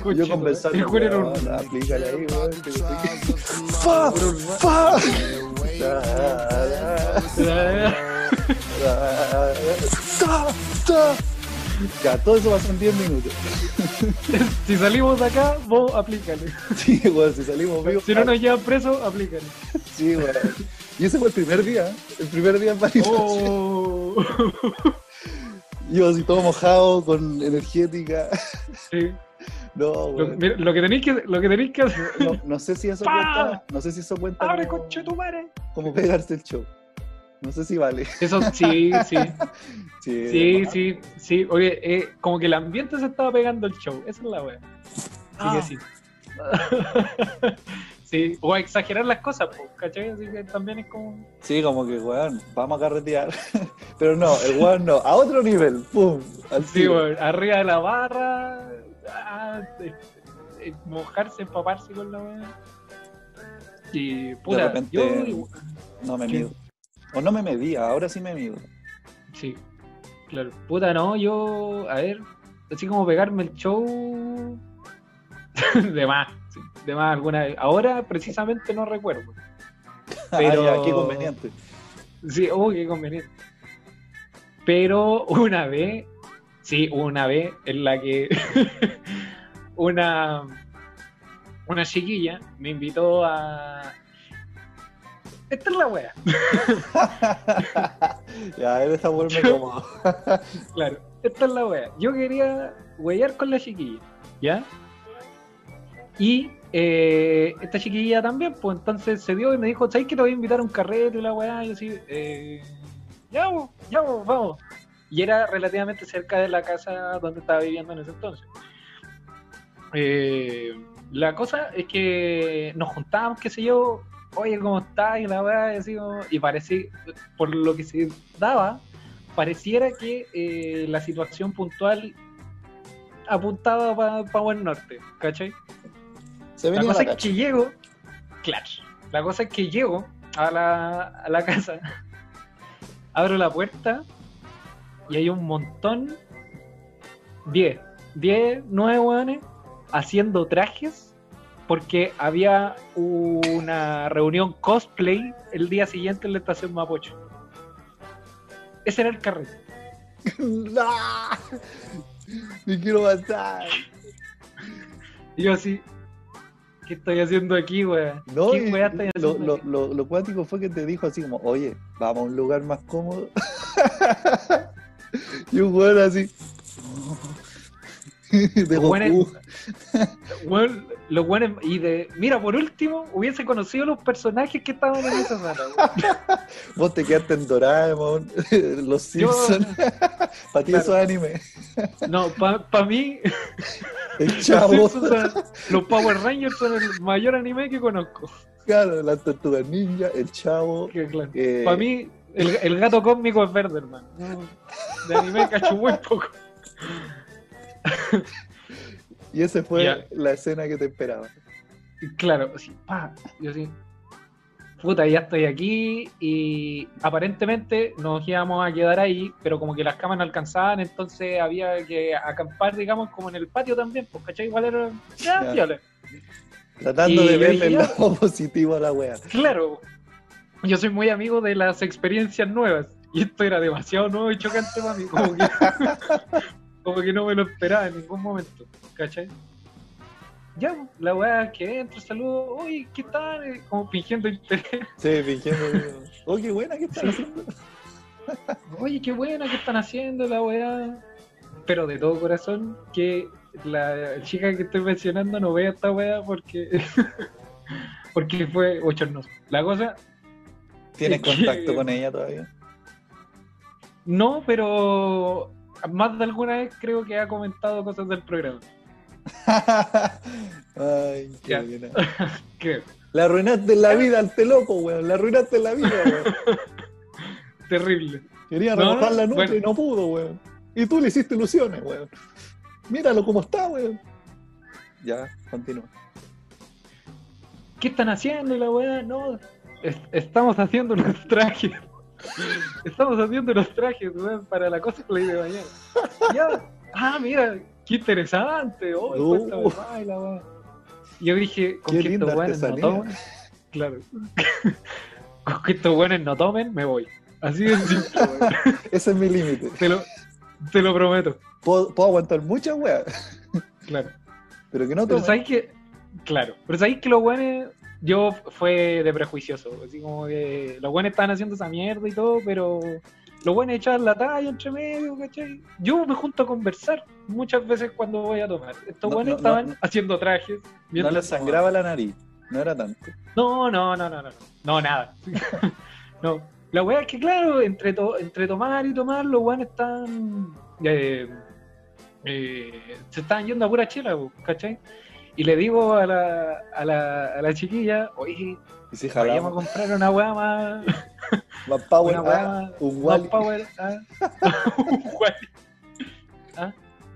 weón. Yo conversando. El juego era un- aplícale ahí, weón. ¡Ta! ¡ta! Ya, todo eso pasó en 10 minutos. <laughs> Si salimos de acá, vos aplícale. Sí, weón, si salimos vivos. Si no nos llevan presos, aplícale. Sí, weón. Y ese fue el primer día, ¿eh? el primer día en Bariloche. Oh. Yo así todo mojado, con energética. Sí. No, Lo, mira, lo que tenéis que, lo que, tenéis que hacer. No, no sé si eso ¡Pa! cuenta. No sé si eso cuenta ¡Abre, como, conche tu madre! como pegarse el show. No sé si vale. Eso sí, sí. <laughs> Sí, sí, sí. Oye, eh, como que el ambiente se estaba pegando el show. Esa es la wea. Así Ah. que sí. <laughs> sí. O a exagerar las cosas, pues, ¿cachai? Así que también es como. Sí, como que, weón, vamos a carretear. <laughs> Pero no, el weón no, a otro nivel, pum, Sí, weón, arriba de la barra. ah, eh, eh, mojarse, empaparse con la wea. Y puta, repente- yo. No me ¿Qué? mido. O no me medía, ahora sí me mido. Sí, claro. Puta, no, yo, a ver, así como pegarme el show. <laughs> de más, de más alguna vez. Ahora precisamente no recuerdo. Pero- <laughs> Ah, ya, qué conveniente. Sí, oh, qué conveniente. Pero una vez, sí, una vez en la que <laughs> una, una chiquilla me invitó a. Esta es la wea. <laughs> ya, él está Yo- cómodo. Claro, esta es la wea. Yo quería huellar con la chiquilla, ¿ya? Y eh, esta chiquilla también, pues entonces se dio y me dijo, ¿sabes que te voy a invitar a un carrete y la weá? Y así, eh, ya, ya, vamos. Y era relativamente cerca de la casa donde estaba viviendo en ese entonces. Eh, la cosa es que nos juntábamos, qué sé yo, oye, ¿cómo estás? Y la weá, y así y parecía, por lo que se daba, pareciera que eh, la situación puntual apuntaba para buen norte, ¿cachai? Se La cosa la es que llego, claro, la cosa es que llego a la, a la casa, <laughs> abro la puerta y hay un montón, 10, 10, 9 hueones haciendo trajes porque había una reunión cosplay el día siguiente en la estación Mapocho. Ese era el carrete. <laughs> ¡No! Me quiero matar. Y yo así, ¿qué estoy haciendo aquí, weón? No, ¿Qué y weá estoy lo, haciendo lo, aquí? lo, lo cuático fue que te dijo así como, oye, vamos a un lugar más cómodo. <laughs> y un weón así. <laughs> de Los Goku. Weón, los weones- y de, mira, por último, hubiese conocido los personajes que estaban en esa sala. <laughs> Vos te quedaste en Doraemon, <laughs> Los Simpsons. Para ti Claro. eso es anime. No, para mí, El los, chavo. Simpsons son- los Power Rangers son el mayor anime que conozco. Claro, las tortugas ninja, el chavo. Eh, Para mí, el, el gato cósmico es verde, hermano. No, De anime cacho muy poco. <laughs> Y esa fue la escena que te esperaba. Claro, así, pa, yo así, puta, ya estoy aquí y aparentemente nos íbamos a quedar ahí, pero como que las camas no alcanzaban, entonces había que acampar, digamos, como en el patio también, pues, ¿cachai? Igual era, ya. Tratando Y de verle el lado <laughs> positivo a la wea. Claro, yo soy muy amigo de las experiencias nuevas y esto era demasiado nuevo y chocante para mí, como que, <laughs> como que no me lo esperaba en ningún momento, ¿cachai? Ya, la weá que entro, saludo, uy, ¿qué tal? Eh, Como fingiendo interés. Sí, fingiendo. Oh, qué buena que estás haciendo. Oye, qué buena que están haciendo la weá. Pero de todo corazón, que la chica que estoy mencionando no vea esta weá porque. <laughs> porque fue bochornoso. La cosa, ¿Tienes que- contacto con ella todavía? No, pero más de alguna vez creo que ha comentado cosas del programa. <laughs> Ay, qué. Creo. <laughs> La arruinaste la vida al te loco, weón. La arruinaste la vida, weón. <laughs> Terrible. Quería No, remojar la nuca bueno. y no pudo, weón. Y tú le hiciste ilusiones, weón. Míralo cómo está, weón. Ya, continúa. ¿Qué están haciendo? La weá, no. es- estamos haciendo los trajes. <laughs> Estamos haciendo los trajes, weón, para la cosplay de mañana. Ya. Ah, mira, qué interesante. Oh, Uh. cuéntame más, y la weá. Yo dije, con Qué que estos weones no tomen. Claro. <laughs> con que estos weones no tomen, me voy. Así de simple, weón. <laughs> Ese es mi límite. Te lo, te lo prometo. Puedo, puedo aguantar muchas weas, Claro. pero que no Pero tomen. sabéis que, claro, pero sabéis que los buenos, yo fue de prejuicioso, así como que los buenos estaban haciendo esa mierda y todo, pero los buenos echaban la talla entre medio, ¿cachai? Yo me junto a conversar muchas veces cuando voy a tomar. Estos No, buenos no, estaban no. haciendo trajes. No mientras le sangraba la nariz. No era tanto. no, no, no, no, no, no, nada. <laughs> no, la wea es que, claro, entre, to- entre tomar y tomar, los weones están. eh, eh, se estaban yendo a pura chela, ¿cachai? Y le digo a la, a la, a la chiquilla, oye, si vayamos a comprar una weá más. <laughs> más power, una weá ah, más- un más power. ah. <laughs> Un Wally. Ah,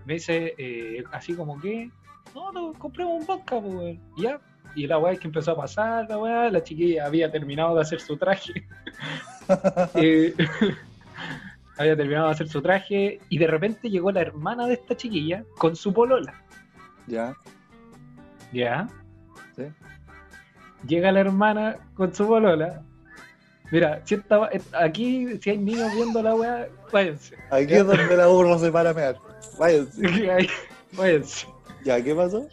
Me dice, eh, así como que, no, no, compremos un vodka, pues, ya. Y la weá es que empezó a pasar, la weá, la chiquilla había terminado de hacer su traje. <laughs> Eh, había terminado de hacer su traje y de repente llegó la hermana de esta chiquilla con su polola. Ya. ¿Ya? Sí. Llega la hermana con su polola. Mira, si esta- aquí, si hay niños viendo la weá, váyanse. Aquí es donde la burra se para a mear. Váyanse. <laughs> Váyanse. Ya, ¿qué pasó?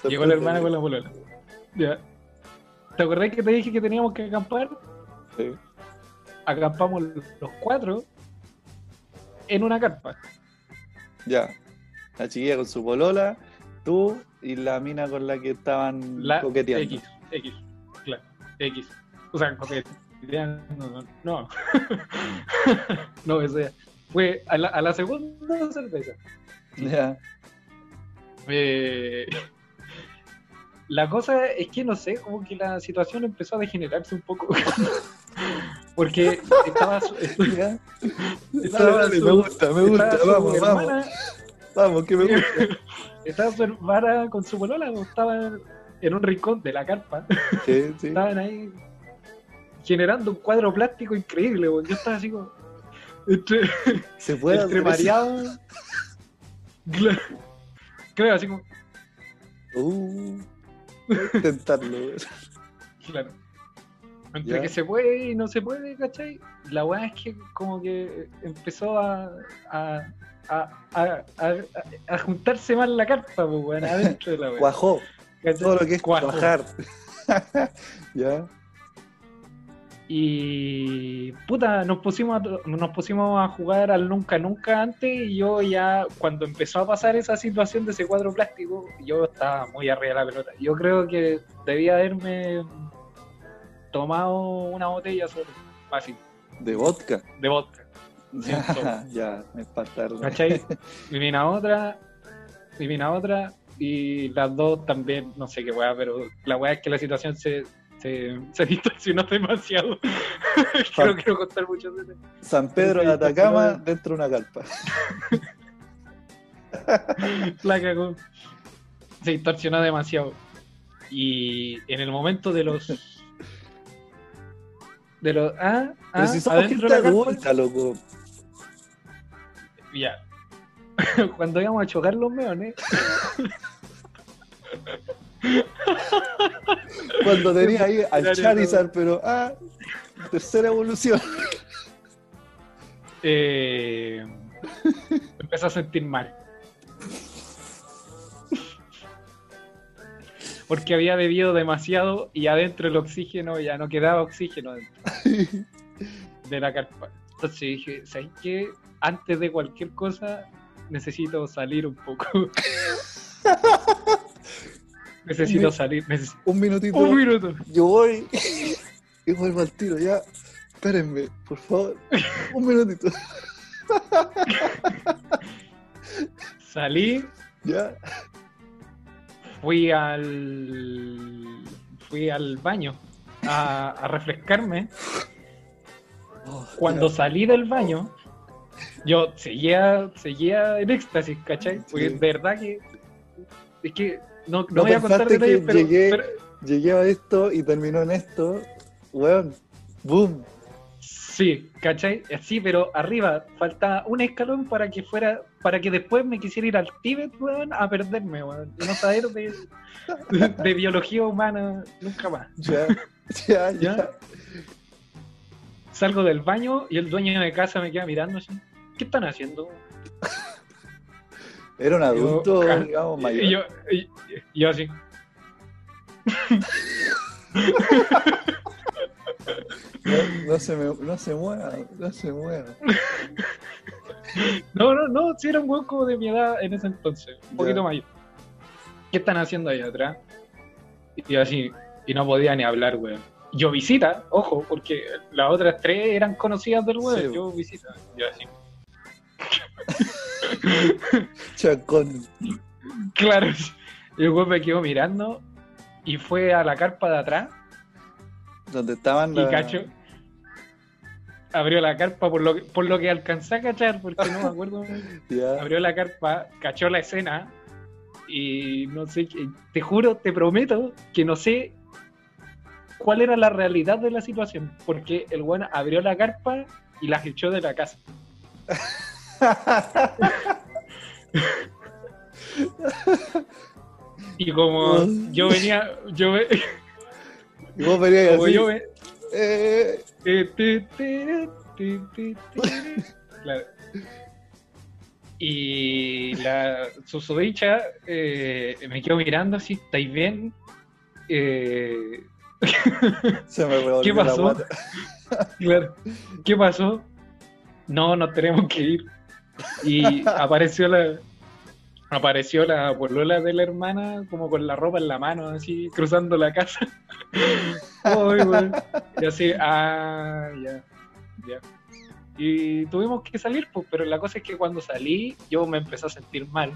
Se Llegó la hermana con la polola. Ya. ¿Te acordás que te dije que teníamos que acampar? Sí. Acampamos los cuatro en una carpa. Ya. La chiquilla con su polola, tú y la mina con la que estaban La coqueteando. X, X, claro, X. O sea, coqueteando, no, no. <laughs> No, eso ya. Fue a la, a la segunda cerveza. Ya. Eh, <laughs> la cosa es que no sé, como que la situación empezó a degenerarse un poco. <laughs> Porque estaba su, Ya. estaba Dale, dale, su- me gusta, me gusta. estaba Vamos, vamos. hermana, Vamos, que me gusta. Estaba su hermana con su polola, pues, estaban en un rincón de la carpa. Sí, sí. estaban ahí generando un cuadro plástico increíble, weón. Yo estaba así como entre, Se puede entre mareado. Claro, claro, así como, Uh, intentarlo. claro. Entre Ya. que se puede y no se puede, ¿cachai? La weá es que como que empezó a, a, a, a, a- a juntarse más la carpa, pues, weón, adentro de la weá. Cuajó. Todo lo que es Cuajó. cuajar. <laughs> ya. Y puta, nos pusimos a, nos pusimos a jugar al nunca nunca antes y yo ya cuando empezó a pasar esa situación de ese cuadro plástico, yo estaba muy arriba de la pelota. Yo creo que debía haberme tomado una botella solo, fácil, De vodka. de vodka. <laughs> Ya, ya, es para tarde. ¿Cachai? <laughs> Y vino a otra, y vino a otra, y las dos también, no sé qué weá, pero la weá es que la situación se, se, se <laughs> distorsionó demasiado. que no quiero contar mucho de eso. San Pedro de Atacama dentro de una carpa. La cagó. Se distorsionó demasiado. Y en el momento de los. De los. Ah, Pero ah, si somos adentro gente de la carpa, adulta, loco. Ya. <laughs> Cuando íbamos a chocar los meones, <laughs> Cuando tenía ahí al Charizard, pero ah, tercera evolución. eh, empecé a sentir mal. Porque había bebido demasiado y adentro el oxígeno ya no quedaba oxígeno dentro <laughs> de la carpa. Entonces dije, ¿sabes qué? Antes de cualquier cosa necesito salir un poco. <laughs> necesito salir. neces- Un minutito. Un minuto. Yo voy y vuelvo al tiro, ya. espérenme, por favor. Un minutito. Salí, Ya. fui al. Fui al baño a, a refrescarme. Oh, Cuando ya. salí del baño, yo seguía, seguía en éxtasis, ¿cachai? Porque Sí. de verdad que. Es que no, no ¿No voy a contar detalles, pero, llegué- pero- Llegué a esto y terminó en esto. Weón. Boom. Sí, ¿cachai? Sí, pero arriba faltaba un escalón para que fuera, para que después me quisiera ir al Tíbet, weón, a perderme, weón. Y no saber de, de, de biología humana nunca más. Ya. Ya, ya. <laughs> Salgo del baño y el dueño de casa me queda mirando así. ¿Qué están haciendo? Era un adulto, <laughs> Yo- digamos, mayor. Y yo, y- y yo así. No, no se me, no se mueva, no se mueva. No, no, no, si era un como de mi edad en ese entonces, un poquito mayor. ¿Qué están haciendo ahí atrás? Y así, y no podía ni hablar, weón. Yo visita, ojo, porque las otras tres eran conocidas del Sí. yo visita. Yo así. <laughs> Chacón. Claro. Y el weón me quedó mirando y fue a la carpa de atrás Donde estaban y la- cacho. Abrió la carpa por lo que, por lo que alcancé a cachar, porque no me acuerdo. <laughs> Abrió la carpa, cachó la escena y no sé, te juro, te prometo que no sé cuál era la realidad de la situación, porque el bueno abrió la carpa y las echó de la casa. <laughs> Y como <laughs> yo venía, yo ve- Y vos venías como así. yo ve- eh. Claro. Y la susodicha eh, me quedo mirando así, ¿estáis bien? Eh, <laughs> se me revolvió ¿Qué pasó? <laughs> claro. ¿Qué pasó? No, nos tenemos que ir. Y <laughs> apareció la apareció la polola de la hermana como con la ropa en la mano, así, cruzando la casa. Y así, ah, ya, ya. Y tuvimos que salir, pues, pero la cosa es que cuando salí, yo me empecé a sentir mal.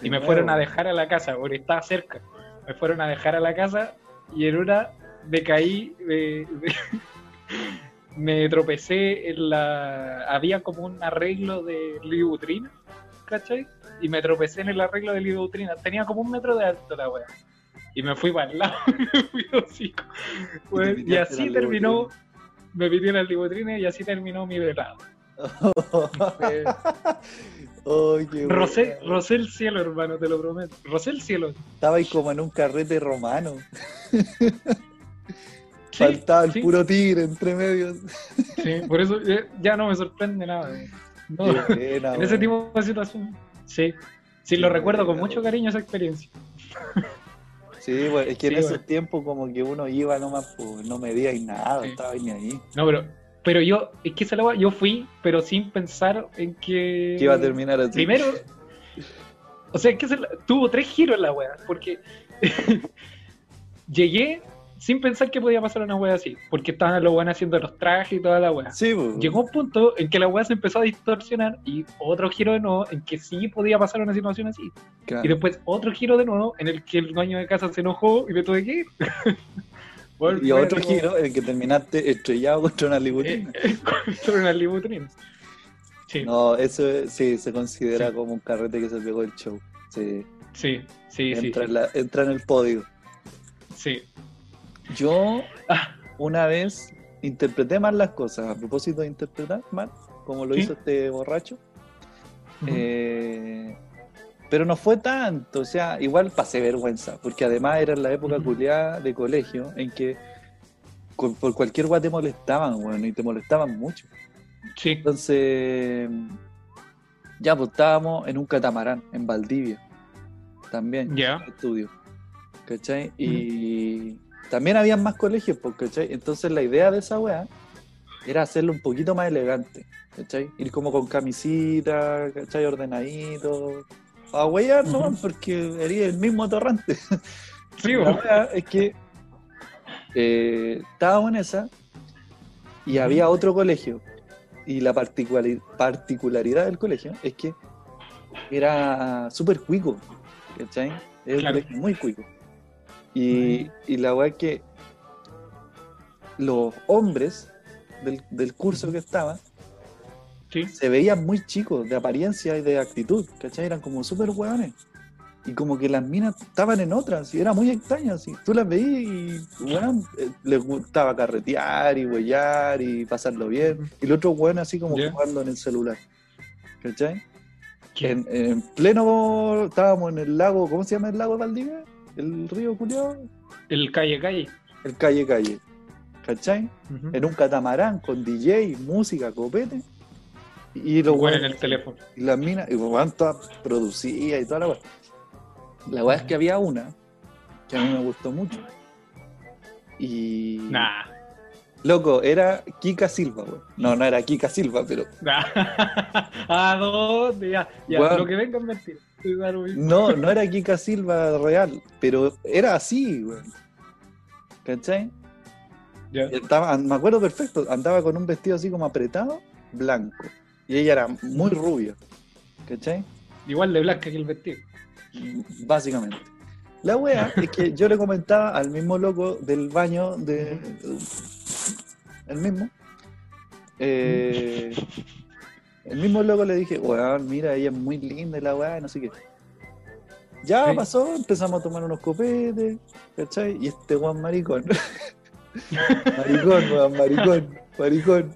Y me fueron a dejar a la casa, porque estaba cerca. Me fueron a dejar a la casa y en una me caí, me, me- <laughs> me tropecé en la... Había como un arreglo de libutrina, ¿cachai? Y me tropecé en el arreglo de libutrina. Tenía como un metro de alto la wea. Y me fui para el lado, <laughs> me fui hocico. Weón, y así terminó, me pitió la libutrina y así terminó mi velado. <laughs> Qué Rosé, rosé el cielo, hermano, te lo prometo. Rosé el cielo. Estaba ahí como en un carrete romano. Sí, Faltaba el sí, puro tigre entre medios. <laughs> sí, por eso eh, ya no me sorprende nada. eh. No, <laughs> en ese tipo de situación. Sí, sí, lo recuerdo con mucho cariño esa experiencia. Sí, bueno, es que en Sí, esos weón. tiempos como que uno iba nomás, pues, no medía y nada, estaba ni ahí. No, pero, pero yo, es que esa la wea, yo fui, pero sin pensar en que. Que iba a terminar así. Primero, o sea, es que se la- tuvo tres giros la wea, porque <laughs> llegué sin pensar que podía pasar una wea así, porque estaban los weones haciendo los trajes y toda la wea. Sí, pues. Llegó un punto en que la weá se empezó a distorsionar y otro giro de nuevo en que sí podía pasar una situación así. Claro. Y después otro giro de nuevo en el que el dueño de casa se enojó y me tuve que ir. <laughs> Y otro como- giro, el que terminaste estrellado contra una eh, libutina. eh, <laughs> contra una libutrina. Sí, No, eso es- sí, se considera como un carrete que se pegó el show. Sí, sí, sí, sí, entra, sí, En la- entra en el podio. sí. Yo una vez interpreté mal las cosas, a propósito de interpretar mal, como lo Sí. hizo este borracho. Eh, pero no fue tanto, o sea, igual pasé vergüenza, porque además era en la época Ujú. culiada de colegio en que por cualquier guay te molestaban, bueno, y te molestaban mucho. sí, Entonces, ya pues estábamos en un catamarán en Valdivia, también, en el estudio, ¿cachai? Y también habían más colegios, pues, ¿cachai? Entonces la idea de esa weá era hacerlo un poquito más elegante, ¿cachai? Ir como con camisita, ¿cachai? Ordenadito, a huear nomás, Ujú. porque era el mismo torrante. <laughs> sí, La weá es que eh, estábamos en esa Y había otro colegio. Y la particulari- particularidad del colegio es que era súper cuico. ¿Cachai? Era Claro. muy cuico. Y, y la weá es que los hombres del, del curso que estaba Sí. se veían muy chicos de apariencia y de actitud, ¿cachai? Eran como súper hueones. Y como que las minas estaban en otras, y era muy extraño, así. Tú las veías y, weón, eh, les gustaba carretear y huellar y pasarlo bien. Y el otro weón así como jugando en el celular, ¿cachai? En, en pleno, estábamos en el lago, ¿cómo se llama el lago de Valdivia? El río culiao, El calle calle. el calle calle, ¿cachai? Ujú. En un catamarán con DJ, música, copete. Y los Bueno, en el teléfono. y las minas, y todas producidas y toda la weá. La weá es que había una que a mí me gustó mucho. Y. Nah. Loco, era Kika Silva, weón. No, no era Kika Silva, pero. <laughs> ¿A dónde? Ya, ya. Weón. Lo que venga es mentira. Estoy da lo mismo. No, no era Kika Silva real, pero era así, weón. ¿Cachai? Ya. Y Estaba, me acuerdo perfecto, andaba con un vestido así como apretado, blanco. Y ella era muy rubia. ¿Cachai? Igual de blanca que el vestido. Básicamente. La wea es que yo le comentaba al mismo loco del baño de. El mismo. eh, <laughs> el mismo loco le dije, weón, mira, ella es muy linda y la weá, no sé qué. Ya Sí. pasó, empezamos a tomar unos copetes, ¿cachai? Y este weón maricón. <laughs> maricón, weón, maricón, maricón.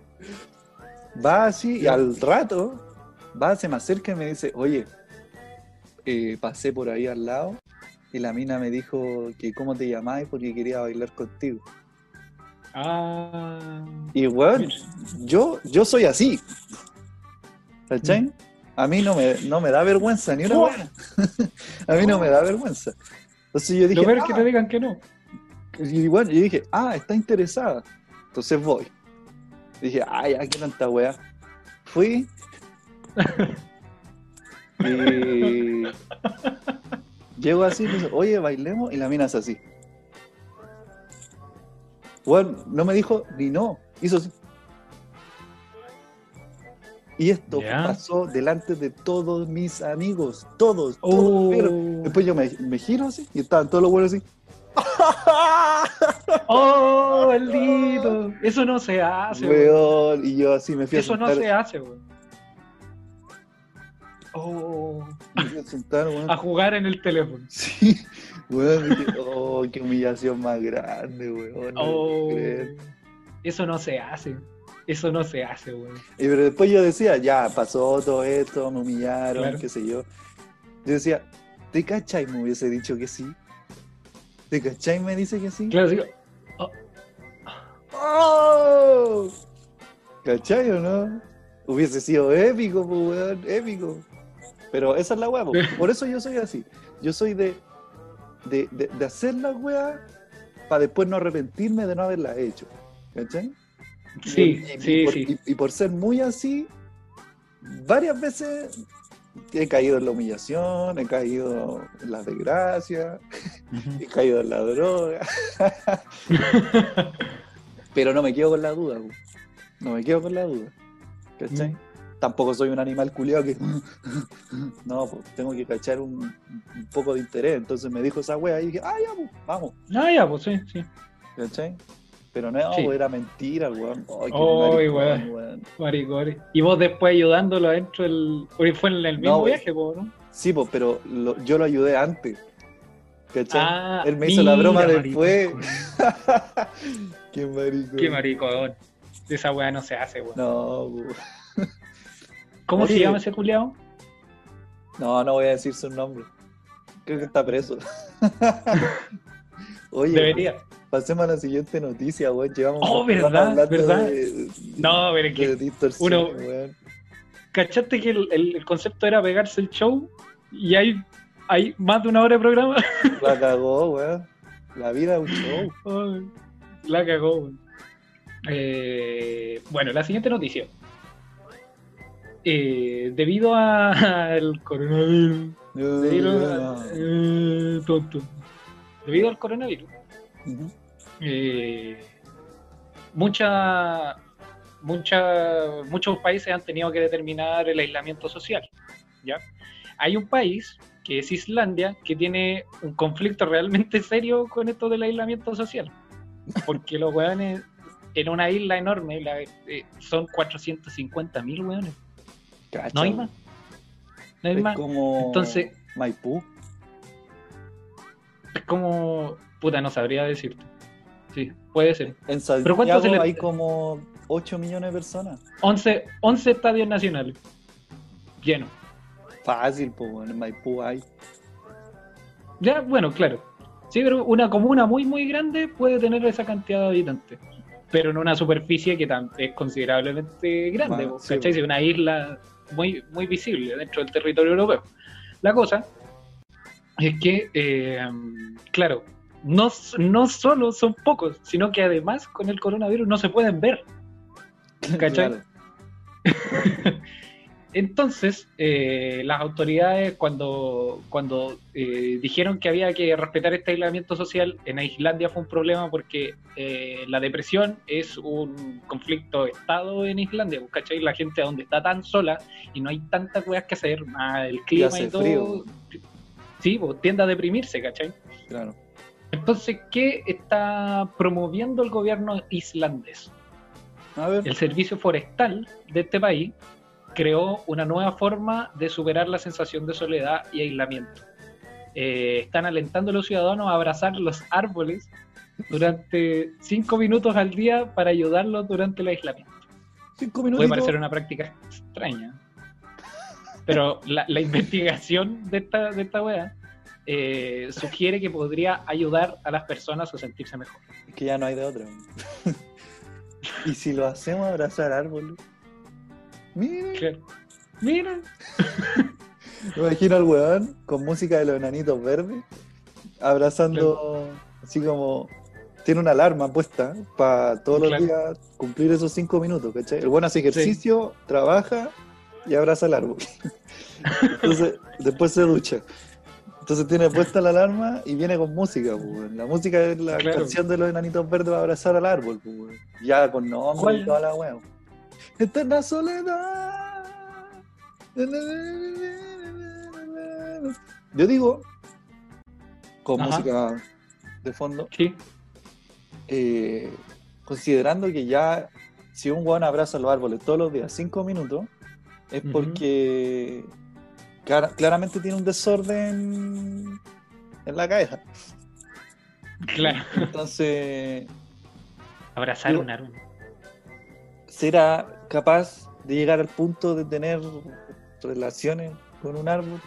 Va así y al rato, va, se me acerca y me dice, oye, eh, pasé por ahí al lado y la mina me dijo que cómo te llamabas porque quería bailar contigo. Ah. Y weón, yo, yo soy así. ¿Cachai? A mí no me, no me da vergüenza ni una Oh. <laughs> A mí no me da vergüenza. Entonces yo dije, Lo peor es que "Ah". te digan que no. y bueno, yo dije, ah, está interesada. Entonces voy. Dije, ya, qué tanta weá. Fui. <laughs> y llego así, dice, oye, bailemos. Y la mina es así. Bueno, no me dijo ni no. Hizo así. Y esto pasó delante de todos mis amigos. Todos, todos. Oh. vieron. Después yo me, me giro así y estaban todos los buenos así. <laughs> ¡Oh, maldito! Eso no se hace, weón. Weón, y yo así me fui a Eso no sentar. se hace, weón. Oh, me fui a sentar, weón. a jugar en el teléfono. Sí, weón, dije, oh, qué humillación más grande, weón. Oh, eso no se hace. Eso no se hace, weón. Y pero después yo decía, ya, pasó todo esto, me humillaron, Claro. qué sé yo. Yo decía, ¿te cachai? Me hubiese dicho que sí. ¿Te cachai? Me dice que sí. Claro, digo, ¡Oh! ¿Cachai o no? Hubiese sido épico, pues, weón, épico. Pero esa es la po. <laughs> por eso yo soy así. Yo soy de, de, de, de hacer la weá para después no arrepentirme de no haberla hecho. ¿Cachai? sí, Y- y sí, por, sí. y- y por ser muy así, varias veces he caído en la humillación, he caído en la desgracia, he caído en la droga. <laughs> Pero no me quedo con la duda, no me quedo con la duda. ¿Cachai? Mm. Tampoco soy un animal culiado que. <laughs> no, pues tengo que cachar un, un poco de interés. Entonces me dijo esa wea y dije, ah, ya, pues, vamos. Ah, ya, pues sí, sí. ¿Cachai? Pero no, Sí. era mentira, weón. Ay, maricón, weón. Y vos después ayudándolo adentro del. Fue en el mismo No, viaje, po, ¿no? Sí, pues, pero lo- yo lo ayudé antes. ¿Cachai? Ah, Él me hizo la broma después. <laughs> qué maricón. Qué maricón. Esa weá no se hace, weón. No, weón. ¿Cómo Oye. se llama ese culiao? no, no voy a decir su nombre. Creo que está preso. <laughs> Oye, Debería. pasemos a la siguiente noticia, weón. Llevamos Oh, verdad, verdad. de- No, pero que. uno- weón. ¿Cachaste que el, concepto era pegarse el show? Y hay, hay más de una hora de programa. La <laughs> cagó, weón. La vida es un show. La cagó, weón. Eh, bueno, la siguiente noticia. Eh, debido <laughs> al coronavirus. Debido a- eh, tonto. Debido al coronavirus. Eh, mucha mucha- muchos países han tenido que determinar el aislamiento social. ¿ya? Hay un país, que es Islandia, que tiene un conflicto realmente <laughs> serio con esto del aislamiento social. Porque los weones en una isla enorme la- eh, son 450 mil weones. Cacha, No hay más. No hay Es más. como Entonces- Maipú. Es como. Puta, no sabría decirte. Sí, puede ser. En ¿Pero Santiago se le- hay como 8 millones de personas. 11, 11 estadios nacionales. Llenos. Fácil, pues, en Maipú hay. Ya, bueno, claro. Sí, pero una comuna muy, muy grande puede tener esa cantidad de habitantes. Pero en una superficie que es considerablemente grande, Ah, po, sí, ¿cachai? po. Sí, una isla muy, muy visible dentro del territorio europeo. La cosa es que, eh, claro, no, no solo son pocos, sino que además con el coronavirus no se pueden ver. <laughs> ¿Cachai? Claro. <laughs> Entonces, eh, las autoridades cuando, cuando eh, dijeron que había que respetar este aislamiento social, en Islandia fue un problema porque eh, la depresión es un conflicto de Estado en Islandia, pues, ¿cachai? La gente donde está tan sola y no hay tantas cosas que hacer, más el clima hace y todo, frío. sí, pues, tiende a deprimirse, ¿cachai? Claro. Entonces, ¿qué está promoviendo el gobierno islandés? A ver. El servicio forestal de este país creó una nueva forma de superar la sensación de soledad y aislamiento. Eh, están alentando a los ciudadanos a abrazar los árboles durante cinco minutos al día para ayudarlos durante el aislamiento. Cinco Puede minutitos. parecer una práctica extraña, pero la, la investigación de esta, de esta wea eh, sugiere que podría ayudar a las personas a sentirse mejor. Es que ya no hay de otra. <laughs> y si lo hacemos abrazar árboles. Miren, Claro. Mira, me <laughs> imagino al weón con música de los enanitos verdes, abrazando así como. Tiene una alarma puesta para todos los días cumplir esos cinco minutos, ¿cachai? El weón hace ejercicio, trabaja y abraza el árbol. <laughs> Entonces, después se ducha. Entonces tiene puesta la alarma y viene con música, pues. La música es la Claro. canción de los enanitos verdes para abrazar al árbol, pues. Ya con nombre y toda la weón. Eterna soledad. Yo digo, con Ajá. música de fondo, sí, eh, considerando que ya si un weón abraza los árboles todos los días cinco minutos, es porque clara- claramente tiene un desorden en la cabeza. claro. Entonces, Abrazar Yo- un árbol. ¿Será capaz de llegar al punto de tener relaciones con un árbol?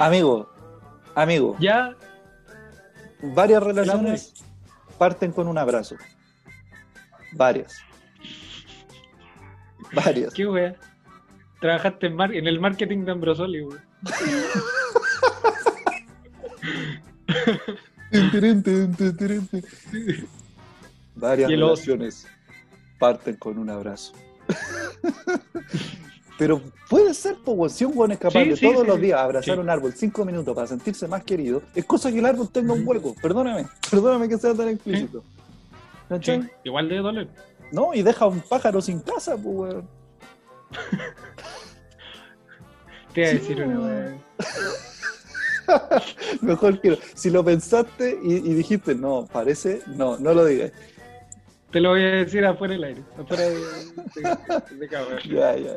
Amigo, amigo, Ya, varias relaciones parten con un abrazo. Varias. Varias. qué wea. Trabajaste en, mar- en el marketing de Ambrosoli, wea. <laughs> Varias relaciones parten con un abrazo. <laughs> Pero puede ser, weón, si un weón es capaz Sí, de sí, todos sí, los días abrazar un árbol cinco minutos para sentirse más querido, es cosa que el árbol tenga un hueco. Perdóname, <laughs> perdóname que sea tan explícito. Igual debe doler. No, y deja un pájaro sin casa, pues, weón. <laughs> Te iba a decir una wea. Mejor que si lo pensaste y, y dijiste, no, parece, no, no lo digas. Te lo voy a decir afuera del aire. Afuera de, de, de cámara. <laughs> Ya, ya.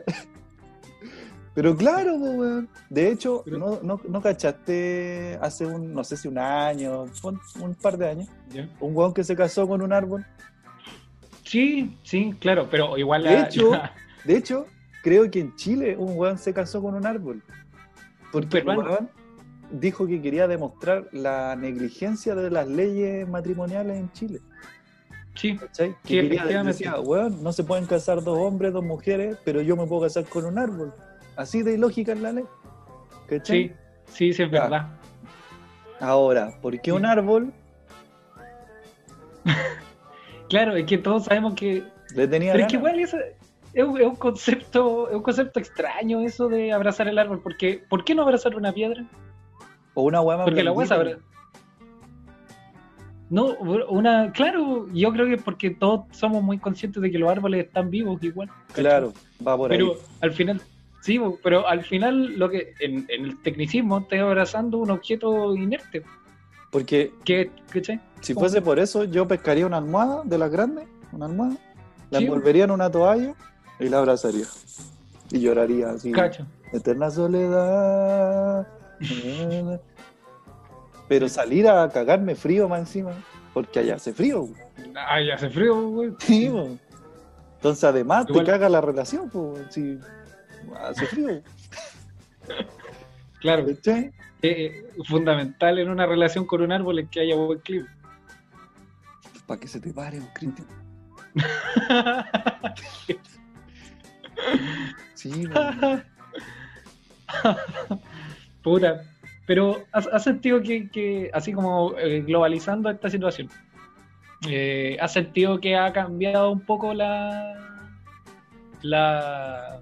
Pero claro, weón. De hecho, no, no, no cachaste hace un, no sé si un año, un, un par de años, ¿Ya? un weón que se casó con un árbol. Sí, sí, claro, pero igual De la- hecho, la- De hecho, creo que en Chile un weón se casó con un árbol. Porque peruano. weón dijo que quería demostrar la negligencia de las leyes matrimoniales en Chile. Sí, ¿Cachai? Que efectivamente. decía, weón, no se pueden casar dos hombres, dos mujeres, pero yo me puedo casar con un árbol. Así de ilógica es la ley. ¿Cachai? sí, sí, sí, es Ya. verdad. Ahora, ¿por qué un árbol <laughs> Claro, es que todos sabemos que le tenía Pero es que igual eso es un, es un concepto, es un concepto extraño eso de abrazar el árbol, porque ¿por qué no abrazar una piedra? O una weá más Porque la blandita. hueá abra... No, una, claro, yo creo que es porque todos somos muy conscientes de que los árboles están vivos igual. ¿cachai? Claro, va por Pero ahí. al final, sí, pero al final lo que en, en el tecnicismo estás abrazando un objeto inerte. Porque ¿Qué, ¿cachai? si fuese por eso, yo pescaría una almohada de las grandes, una almohada, la Sí. envolvería en una toalla y la abrazaría. Y lloraría así. Cacho. Eterna soledad. <laughs> Pero salir a cagarme frío más encima, porque allá hace frío. Ay, hace frío, güey. Sí, po. Entonces, además, Igual- te caga la relación, pues. Si hace frío. <laughs> Claro, ¿cachai? eh, fundamental en una relación con un árbol es que haya buen clima. Para que se te pare, un Cristian. <laughs> Sí, po. Pero ¿has, has sentido que, que, así como eh, globalizando esta situación, eh, ¿has sentido que ha cambiado un poco la, la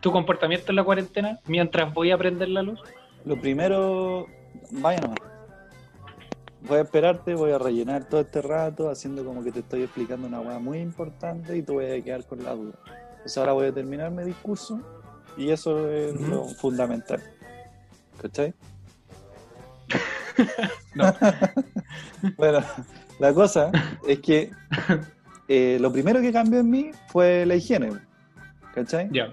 tu comportamiento en la cuarentena mientras voy a prender la luz? Lo primero, vaya nomás. Voy a esperarte, voy a rellenar todo este rato haciendo como que te estoy explicando una hueá muy importante y tú voy a quedar con la duda. Entonces ahora voy a terminar mi discurso y eso es lo fundamental. ¿Cachai? <laughs> No. <laughs> bueno, la cosa es que eh, lo primero que cambió en mí fue la higiene. ¿Cachai? Ya.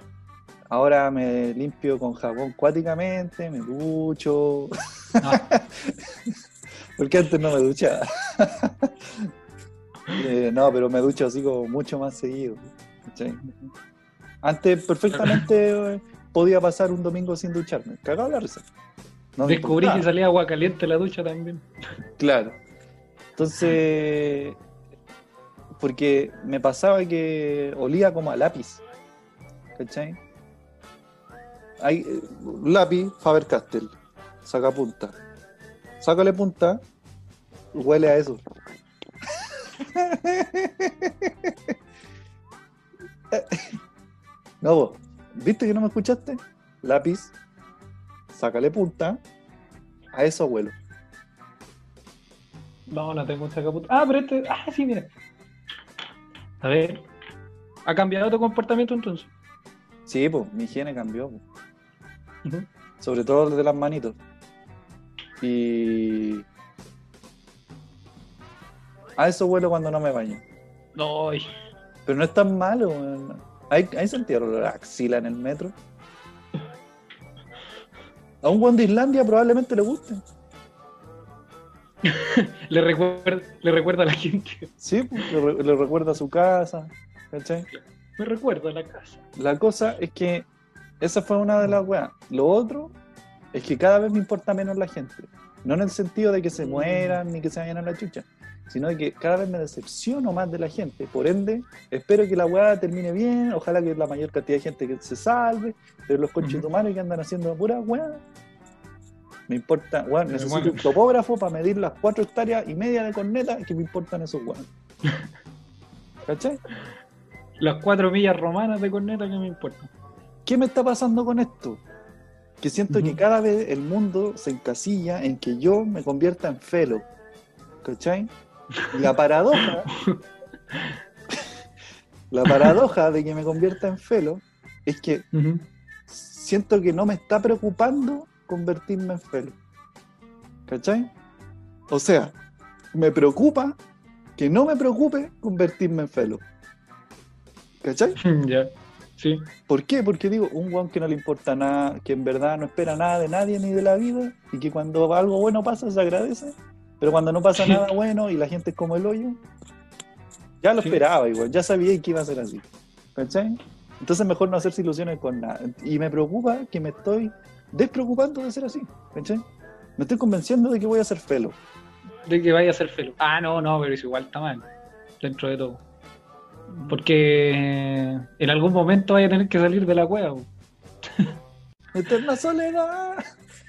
Ahora me limpio con jabón cuáticamente, me ducho. Ah, <laughs> Porque antes no me duchaba. Eh, no, pero me ducho así como mucho más seguido. ¿cachai? Antes perfectamente podía pasar un domingo sin ducharme. Cagado la risa. No me descubrí que salía agua caliente en la ducha también. Claro. Entonces, porque me pasaba que olía como a lápiz. ¿Cachai? Hay eh, lápiz Faber Castell, saca punta. Sácale punta, huele a eso. <laughs> no, vos, ¿viste que no me escuchaste? Lápiz, sácale punta, a eso huelo. No, no tengo un sacapunta. Ah, pero este. Ah, sí, mira. A ver. ¿Ha cambiado tu comportamiento entonces? Sí, pues, mi higiene cambió. Ujú. Sobre todo el de las manitos. Y. A eso huelo cuando no me baño. No. Pero no es tan malo, weón. ¿Hay, ¿Hay sentido el olor a axila en el metro? A un buen de Islandia probablemente le guste. <laughs> le, recuerda, le recuerda a la gente. Sí, pues, le, re- le recuerda a su casa. ¿Cachai? Me recuerda a la casa. La cosa es que esa fue una de las weas. Lo otro es que cada vez me importa menos la gente. No en el sentido de que se mueran ni que se vayan a la chucha, sino que cada vez me decepciono más de la gente. Por ende, espero que la weá termine bien, ojalá que la mayor cantidad de gente que se salve, pero los conchetumares que andan haciendo pura weá. Me importa, Me necesito un topógrafo para medir las cuatro hectáreas y media de corneta que me importan esos weón. <laughs> ¿Cachai? Las cuatro millas romanas de corneta que me importan. ¿Qué me está pasando con esto? Que siento que cada vez el mundo se encasilla en que yo me convierta en felo. ¿Cachai? La paradoja. la paradoja de que me convierta en felo es que siento que no me está preocupando convertirme en felo. ¿Cachai? O sea, me preocupa que no me preocupe convertirme en felo. ¿Cachai? <laughs> ya. Sí. ¿Por qué? Porque digo, un guan que no le importa nada, que en verdad no espera nada de nadie ni de la vida, y que cuando algo bueno pasa se agradece, pero cuando no pasa nada <laughs> bueno y la gente es como el hoyo, ya lo Sí. esperaba igual, ya sabía que iba a ser así. ¿Cachai? Entonces mejor no hacerse ilusiones con nada. Y me preocupa que me estoy despreocupando de ser así. ¿Cachai? Me estoy convenciendo de que voy a ser felo. De que vaya a ser felo. Ah, no, no, pero es igual está mal. Dentro de todo. Porque eh, en algún momento vaya a tener que salir de la cueva. <laughs> Eterna soledad.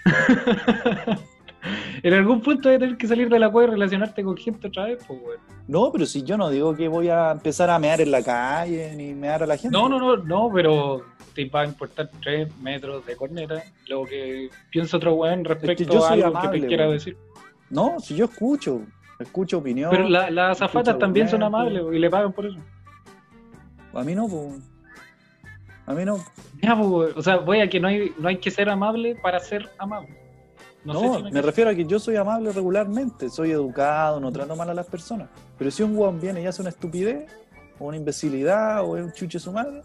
<laughs> en algún punto a tener que salir de la cueva y relacionarte con gente otra vez, pues, weón. No, pero si yo no digo que voy a empezar a mear en la calle ni mear a la gente. No, no, no, no, pero te va a importar tres metros de corneta. Lo que piensa otro weón respecto yo a algo que te quiera decir. No, si yo escucho, Escucho opinión. Pero la- las azafatas también son amables y le pagan por eso. A mí no, pues. A mí no. Ya, pues, o sea, voy a que no hay, no hay que ser amable para ser amable. No, No, sé si me me refiero a que yo soy amable regularmente, soy educado, no trato mal a las personas. Pero si un weón viene y hace una estupidez, o una imbecilidad, o es un chuche su madre,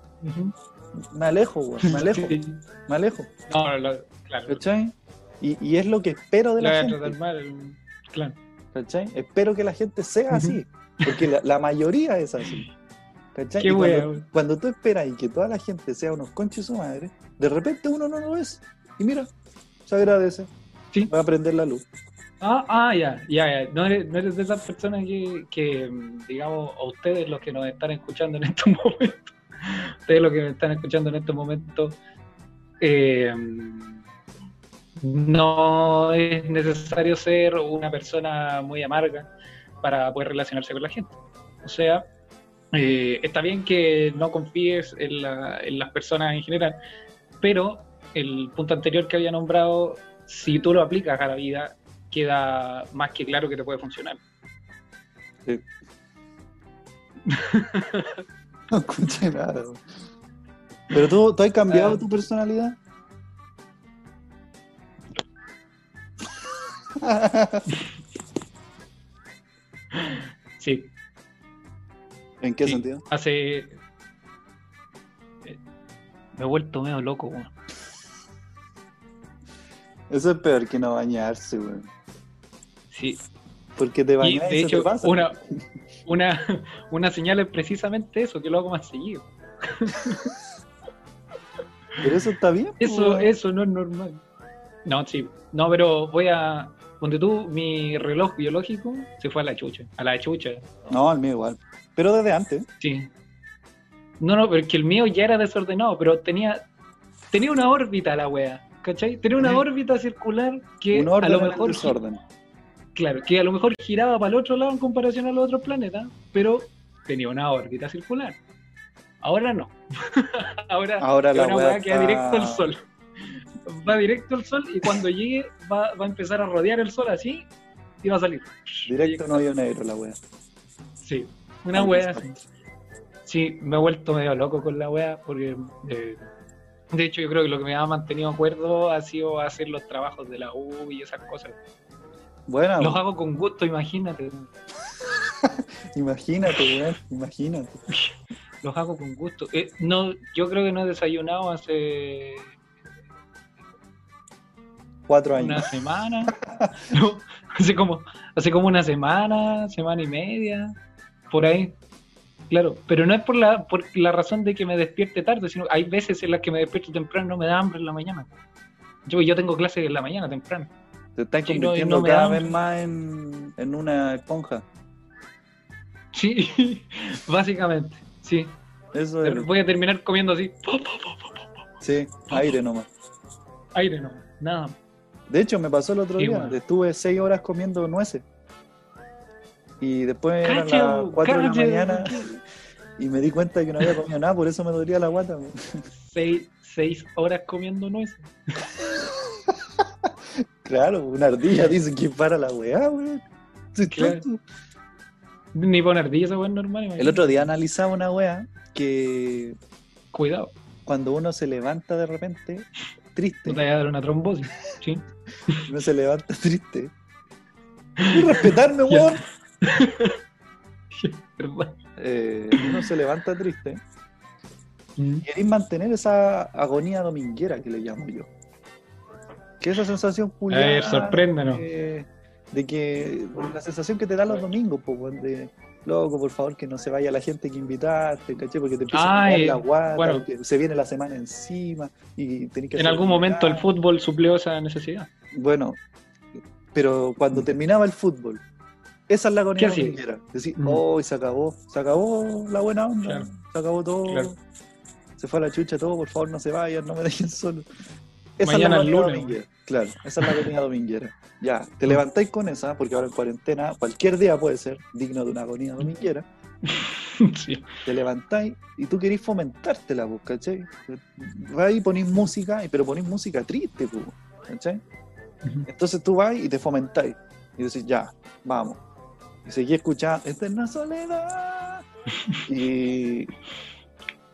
me alejo, weón, me alejo, me alejo. No, no, no, claro. ¿Cachai? Y, y es lo que espero de la gente. tratar mal, claro. ¿Cachai? Espero que la gente sea así, porque la, la mayoría es así. ¿Cachai? Qué cuando, wea. cuando tú esperas y que toda la gente sea unos conches su madre, de repente uno no lo es. Y mira, se agradece. Sí. Va a prender la luz. Ah, ah, ya, ya, ya. No eres, no eres de esas personas que, que, mm, digamos, a ustedes los que nos están escuchando en <laughs> estos momentos, ustedes los que me están escuchando en estos momentos, eh, no es necesario ser una persona muy amarga para poder relacionarse con la gente. O sea, eh, está bien que no confíes en, la- en las personas en general, pero el punto anterior que había nombrado, si tú lo aplicas a la vida, queda más que claro que te puede funcionar. <laughs> No escuché nada. Pero tú, ¿tú has cambiado Ah. tu personalidad? <laughs> Sí, ¿En qué Sí. sentido? hace... eh, Me he vuelto medio loco, weón. Eso es peor que no bañarse, weón. Sí, Porque te bañas y, de te hecho, pasa. una, una, una señal es precisamente eso, que lo hago más seguido. Pero eso está bien. Eso, weón. eso no es normal. No, sí. No, pero voy a. Donde tú, mi reloj biológico se fue a la chucha. A la chucha. No, el mío igual. Pero desde antes. Sí. No, no, pero es que el mío ya era desordenado, pero tenía. Tenía una órbita la wea. ¿Cachai? Tenía una órbita circular que a lo mejor. desorden. Claro, que a lo mejor giraba para el otro lado en comparación a los otros planetas, pero tenía una órbita circular. Ahora no. <laughs> Ahora, Ahora la una weá weá que va está- directo al sol. Va directo al sol y cuando llegue va, va a empezar a rodear el sol así y va a salir. Directo no hoyo negro la wea. Sí, una wea así. Sí, me he vuelto medio loco con la wea porque eh, de hecho yo creo que lo que me ha mantenido acuerdo ha sido hacer los trabajos de la U y esas cosas. Buena, Los hago con gusto, imagínate. <laughs> imagínate, weón. Imagínate. Los hago con gusto. Eh, no, yo creo que no he desayunado hace Cuatro años. una <laughs> semana. <laughs> No, hace como, hace como una semana, semana y media, por ahí. Claro, pero no es por la, por la razón de que me despierte tarde, sino hay veces en las que me despierto temprano y no me da hambre en la mañana. Yo, yo tengo clase en la mañana temprano. Te no, y convirtiendo no cada da vez más en, en una esponja. Sí, <laughs> básicamente, sí. Eso es. Voy a terminar comiendo así, Sí, aire nomás. aire no, nada. más. De hecho, me pasó el otro Sí, día. bueno. Estuve seis horas comiendo nueces. Y después Cacha, las cuatro de la mañana. <laughs> y me di cuenta de que no había comido nada, por eso me dolía la guata. Seis, seis horas comiendo nueces. <laughs> Claro, una ardilla dice que para la weá, weón. Claro. Ni poner ardilla esa weá normal. El imagínate. otro día analizaba una weá que Cuidado, cuando uno se levanta de repente, no triste, te vaya a dar una trombosis. <laughs> Sí. uno se levanta triste. <laughs> Y respetarme, weón. ¿Verdad? Eh, <coughs> uno se levanta triste Mm. y queréis mantener esa agonía dominguera que le llamo yo. Que esa sensación culiada ver, sorpréndenos. de, de que la sensación que te dan los domingos, pues, de loco, por favor, que no se vaya la gente que invitaste, ¿caché? Porque te empieza a caer la guata, bueno. que se viene la semana encima y tenés que En algún momento el fútbol suplió esa necesidad. Bueno, pero cuando terminaba el fútbol, esa es la ¿Qué agonía hacía? dominguera. Decir, Mm. oh, se acabó, se acabó la buena onda, Claro. se acabó todo, Claro. se fue a la chucha todo, por favor no se vayan, no me dejen solo. Esa Mañana es la agonía lunes. dominguera. Claro, esa es la agonía <laughs> dominguera. Ya, te levantáis con esa, porque ahora en cuarentena, cualquier día puede ser digno de una agonía dominguera. <laughs> sí. Te levantáis y tú querís fomentártela, pues, ¿cachai? Vas y ponís música, pero ponís música triste, pues, ¿cachai? Entonces tú vas y te fomentáis. Y decís, ya, vamos. Y seguí escuchando, Eterna Soledad. Y...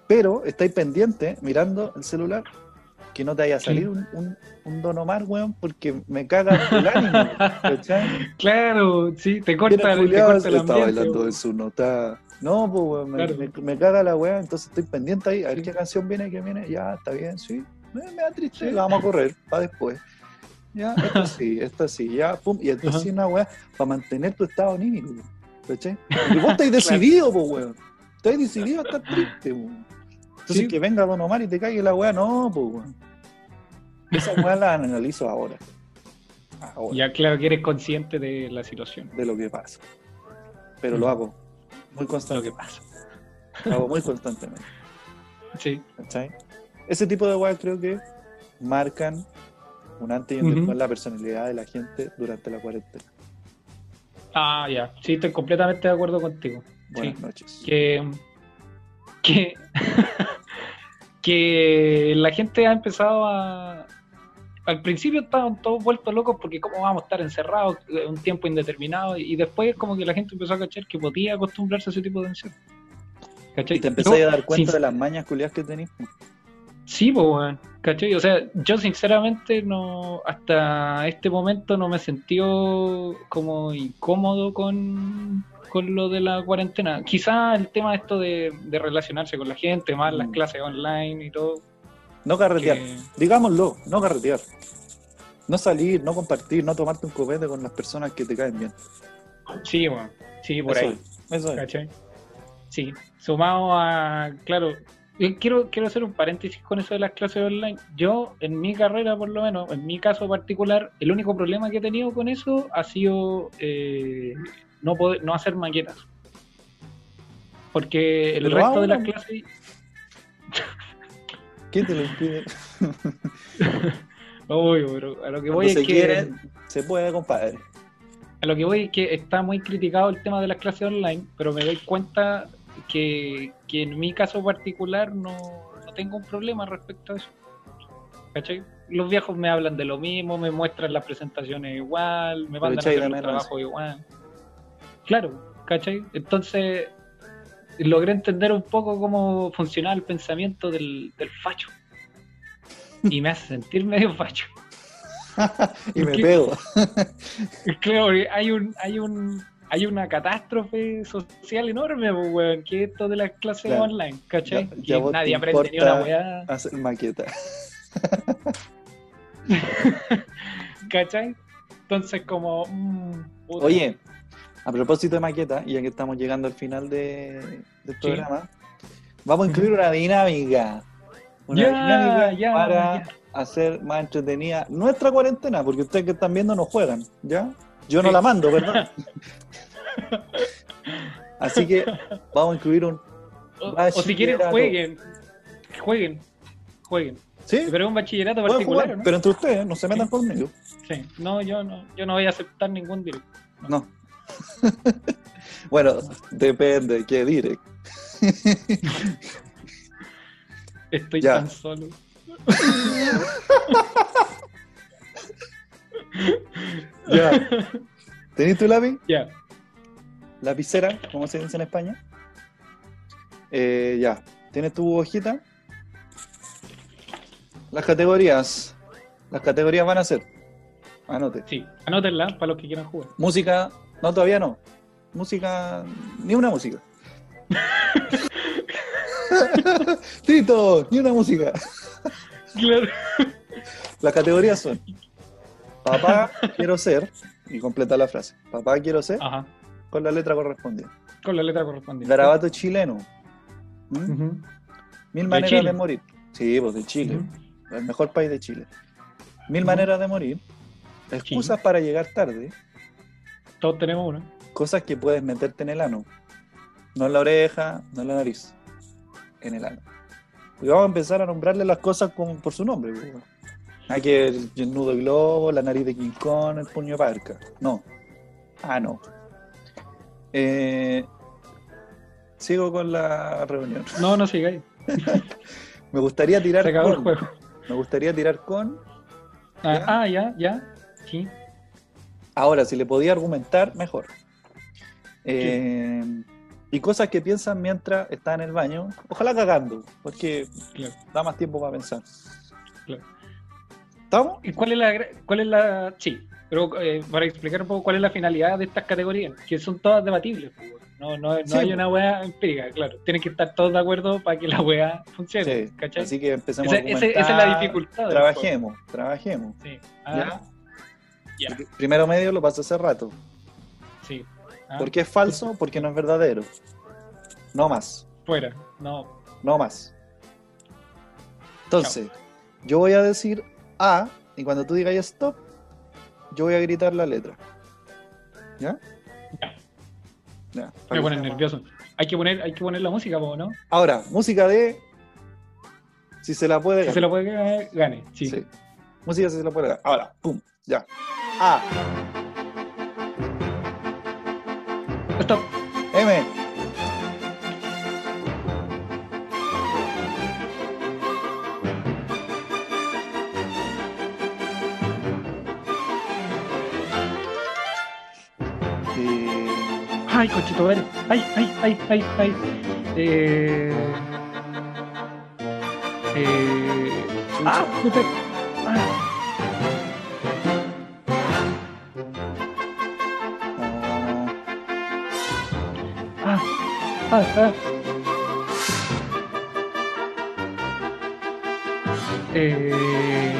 Pero estáis pendiente mirando el celular que no te vaya a salir Sí. un, un, un Don Omar, weón, porque me caga el <laughs> ánimo. ¿cachai? Claro, sí, te corta, te Julián, corta el está ambiente. bailando weón. en su nota. No, pues, weón, me, Claro. me- me caga la weá, entonces estoy pendiente ahí, a ver Sí. qué canción viene, qué viene. Ya, está bien, sí. Me, me da triste, Sí. la vamos a correr para después. Ya, esta sí, esta sí, ya, pum. Y entonces Ajá. una weá para mantener tu estado anímico, ¿cachai? Y vos estáis <laughs> decidido, pues, weón. Estáis decidido a estar triste, weón. Entonces Sí. que venga Don Omar y te caiga la weá, no, pues, weón. Esa weá la analizo ahora. Ahora Ya, claro que eres consciente de la situación. de lo que pasa. Pero lo Ujú. hago muy Lo constante, que pasa. lo hago muy constantemente. Sí. ¿cachai? Ese tipo de weas creo que marcan un antes y un después en la personalidad de la gente durante la cuarentena. Ah, ya. Sí, estoy completamente de acuerdo contigo. Buenas Sí. noches. Que. Que. <laughs> que la gente ha empezado a. Al principio estaban todos vueltos locos porque cómo vamos a estar encerrados eh, un tiempo indeterminado y después como que la gente empezó a cachar que podía acostumbrarse a ese tipo de encierro. ¿Cachai? Y te Yo, a dar cuenta de las mañas culiadas que tenéis. Sí, pues, weón, ¿cachai? O sea, yo sinceramente no, hasta este momento no me he sentido como incómodo con, con lo de la cuarentena. Quizá el tema esto de, de relacionarse con la gente, más las Mm. clases online y todo. No carretear. que- Digámoslo, no carretear. No salir, no compartir, no tomarte un copete con las personas que te caen bien. sí, bueno, sí, por eso ahí. es, eso es. ¿Cachai? Sí, sumado a, claro, yo quiero, quiero hacer un paréntesis con eso de las clases online. Yo, en mi carrera, por lo menos, en mi caso particular, el único problema que he tenido con eso ha sido eh, no poder, no hacer maquetas. Porque el Pero resto de las clases, <laughs> ¿Qué te lo impide? <laughs> Obvio, pero a lo que voy es que quiere, se puede, compadre. a lo que voy es que está muy criticado el tema de las clases online, pero me doy cuenta que, que en mi caso particular no, no tengo un problema respecto a eso. ¿Cachai? Los viejos me hablan de lo mismo, me muestran las presentaciones igual, me mandan a hacer el trabajo igual. Claro, ¿cachai? Entonces logré entender un poco cómo funcionaba el pensamiento del, del facho. Y me hace sentir medio facho. <laughs> y me pego. <laughs> Claro, hay un, hay un, hay una catástrofe social enorme, pues, weón, que es esto de las clases Claro. online, ¿cachai? Ya- nadie aprende ni una weá, Hacer maqueta. <laughs> ¿cachai? Entonces como mm, puta. Oye, a propósito de maqueta, y ya que estamos llegando al final de, del programa, vamos a incluir una dinámica. Una dinámica ya, para hacer más entretenida nuestra cuarentena, porque ustedes que están viendo no juegan, ¿ya? Yo no la mando, ¿verdad? <laughs> Así que vamos a incluir un. o, o si quieren jueguen, jueguen, jueguen. ¿Sí? Pero es un bachillerato Pueden particular, jugar, ¿no? pero entre ustedes, no se metan conmigo. Sí. No, yo no, yo no voy a aceptar ningún directo. No. <laughs> bueno, depende, ¿qué direct? Estoy Ya. tan solo. <laughs> Ya. <laughs> ¿Tenés tu lápiz? Ya. Lapicera, como se dice en España. Eh, ya. ¿Tienes tu hojita? Las categorías. Las categorías van a ser. Anote. Sí, anótenla para los que quieran jugar. Música. No, todavía no. Música. Ni una música. <laughs> <laughs> Tito, ni una música. Claro. Las categorías son Papá quiero ser, y completa la frase. Papá quiero ser, Ajá. con la letra correspondiente. Con la letra correspondiente. Garabato chileno. ¿Mm? Mil De maneras Chile. de morir. Sí, pues de Chile. El mejor país de Chile. Mil maneras de morir. Excusas para llegar tarde. Todos tenemos una. Cosas que puedes meterte en el ano. No en la oreja, no en la nariz. En el ano. Y vamos a empezar a nombrarle las cosas como por su nombre. pues. Hay que el, el nudo de globo, la nariz de King Kong, el puño de parca. No. Ah, no. Eh, sigo con la reunión. No, no sigáis. <laughs> Me gustaría tirar Se acabó el con. juego. Me gustaría tirar con. Ah, ¿Ya? ah, ya, ya. Sí. Ahora, si le podía argumentar, mejor. Eh, y cosas que piensan mientras está en el baño, ojalá cagando, porque Claro. da más tiempo para pensar. ¿Estamos? ¿Y cuál es la, cuál es la, sí, pero eh, para explicar un poco cuál es la finalidad de estas categorías, que son todas debatibles, pues, no, no, no Sí, hay pues. una weá empírica, claro, tienen que estar todos de acuerdo para que la weá funcione, Sí. ¿cachai? Así que empecemos a ese- esa es la dificultad Trabajemos, trabajemos. Sí. Ah, ya, Primero medio lo pasé hace rato. sí. Ah, ¿Por qué es falso? Porque no es verdadero. No más. Fuera, no, No más. Entonces, yo voy a decir A y cuando tú digas stop, yo voy a gritar la letra. ¿Ya? Ya. Ya, me más- nervioso. Hay que poner, hay que poner la música, ¿no? Ahora, música de. Si se la puede Si ganar. se lo puede ganar, gane, sí. Sí. Música si se la puede ganar. Ahora, pum, ya. A, Stop. M. いこっち止める。はいはいはいはいはい。えー、えー、あっ痛い。あ。ああ。えー。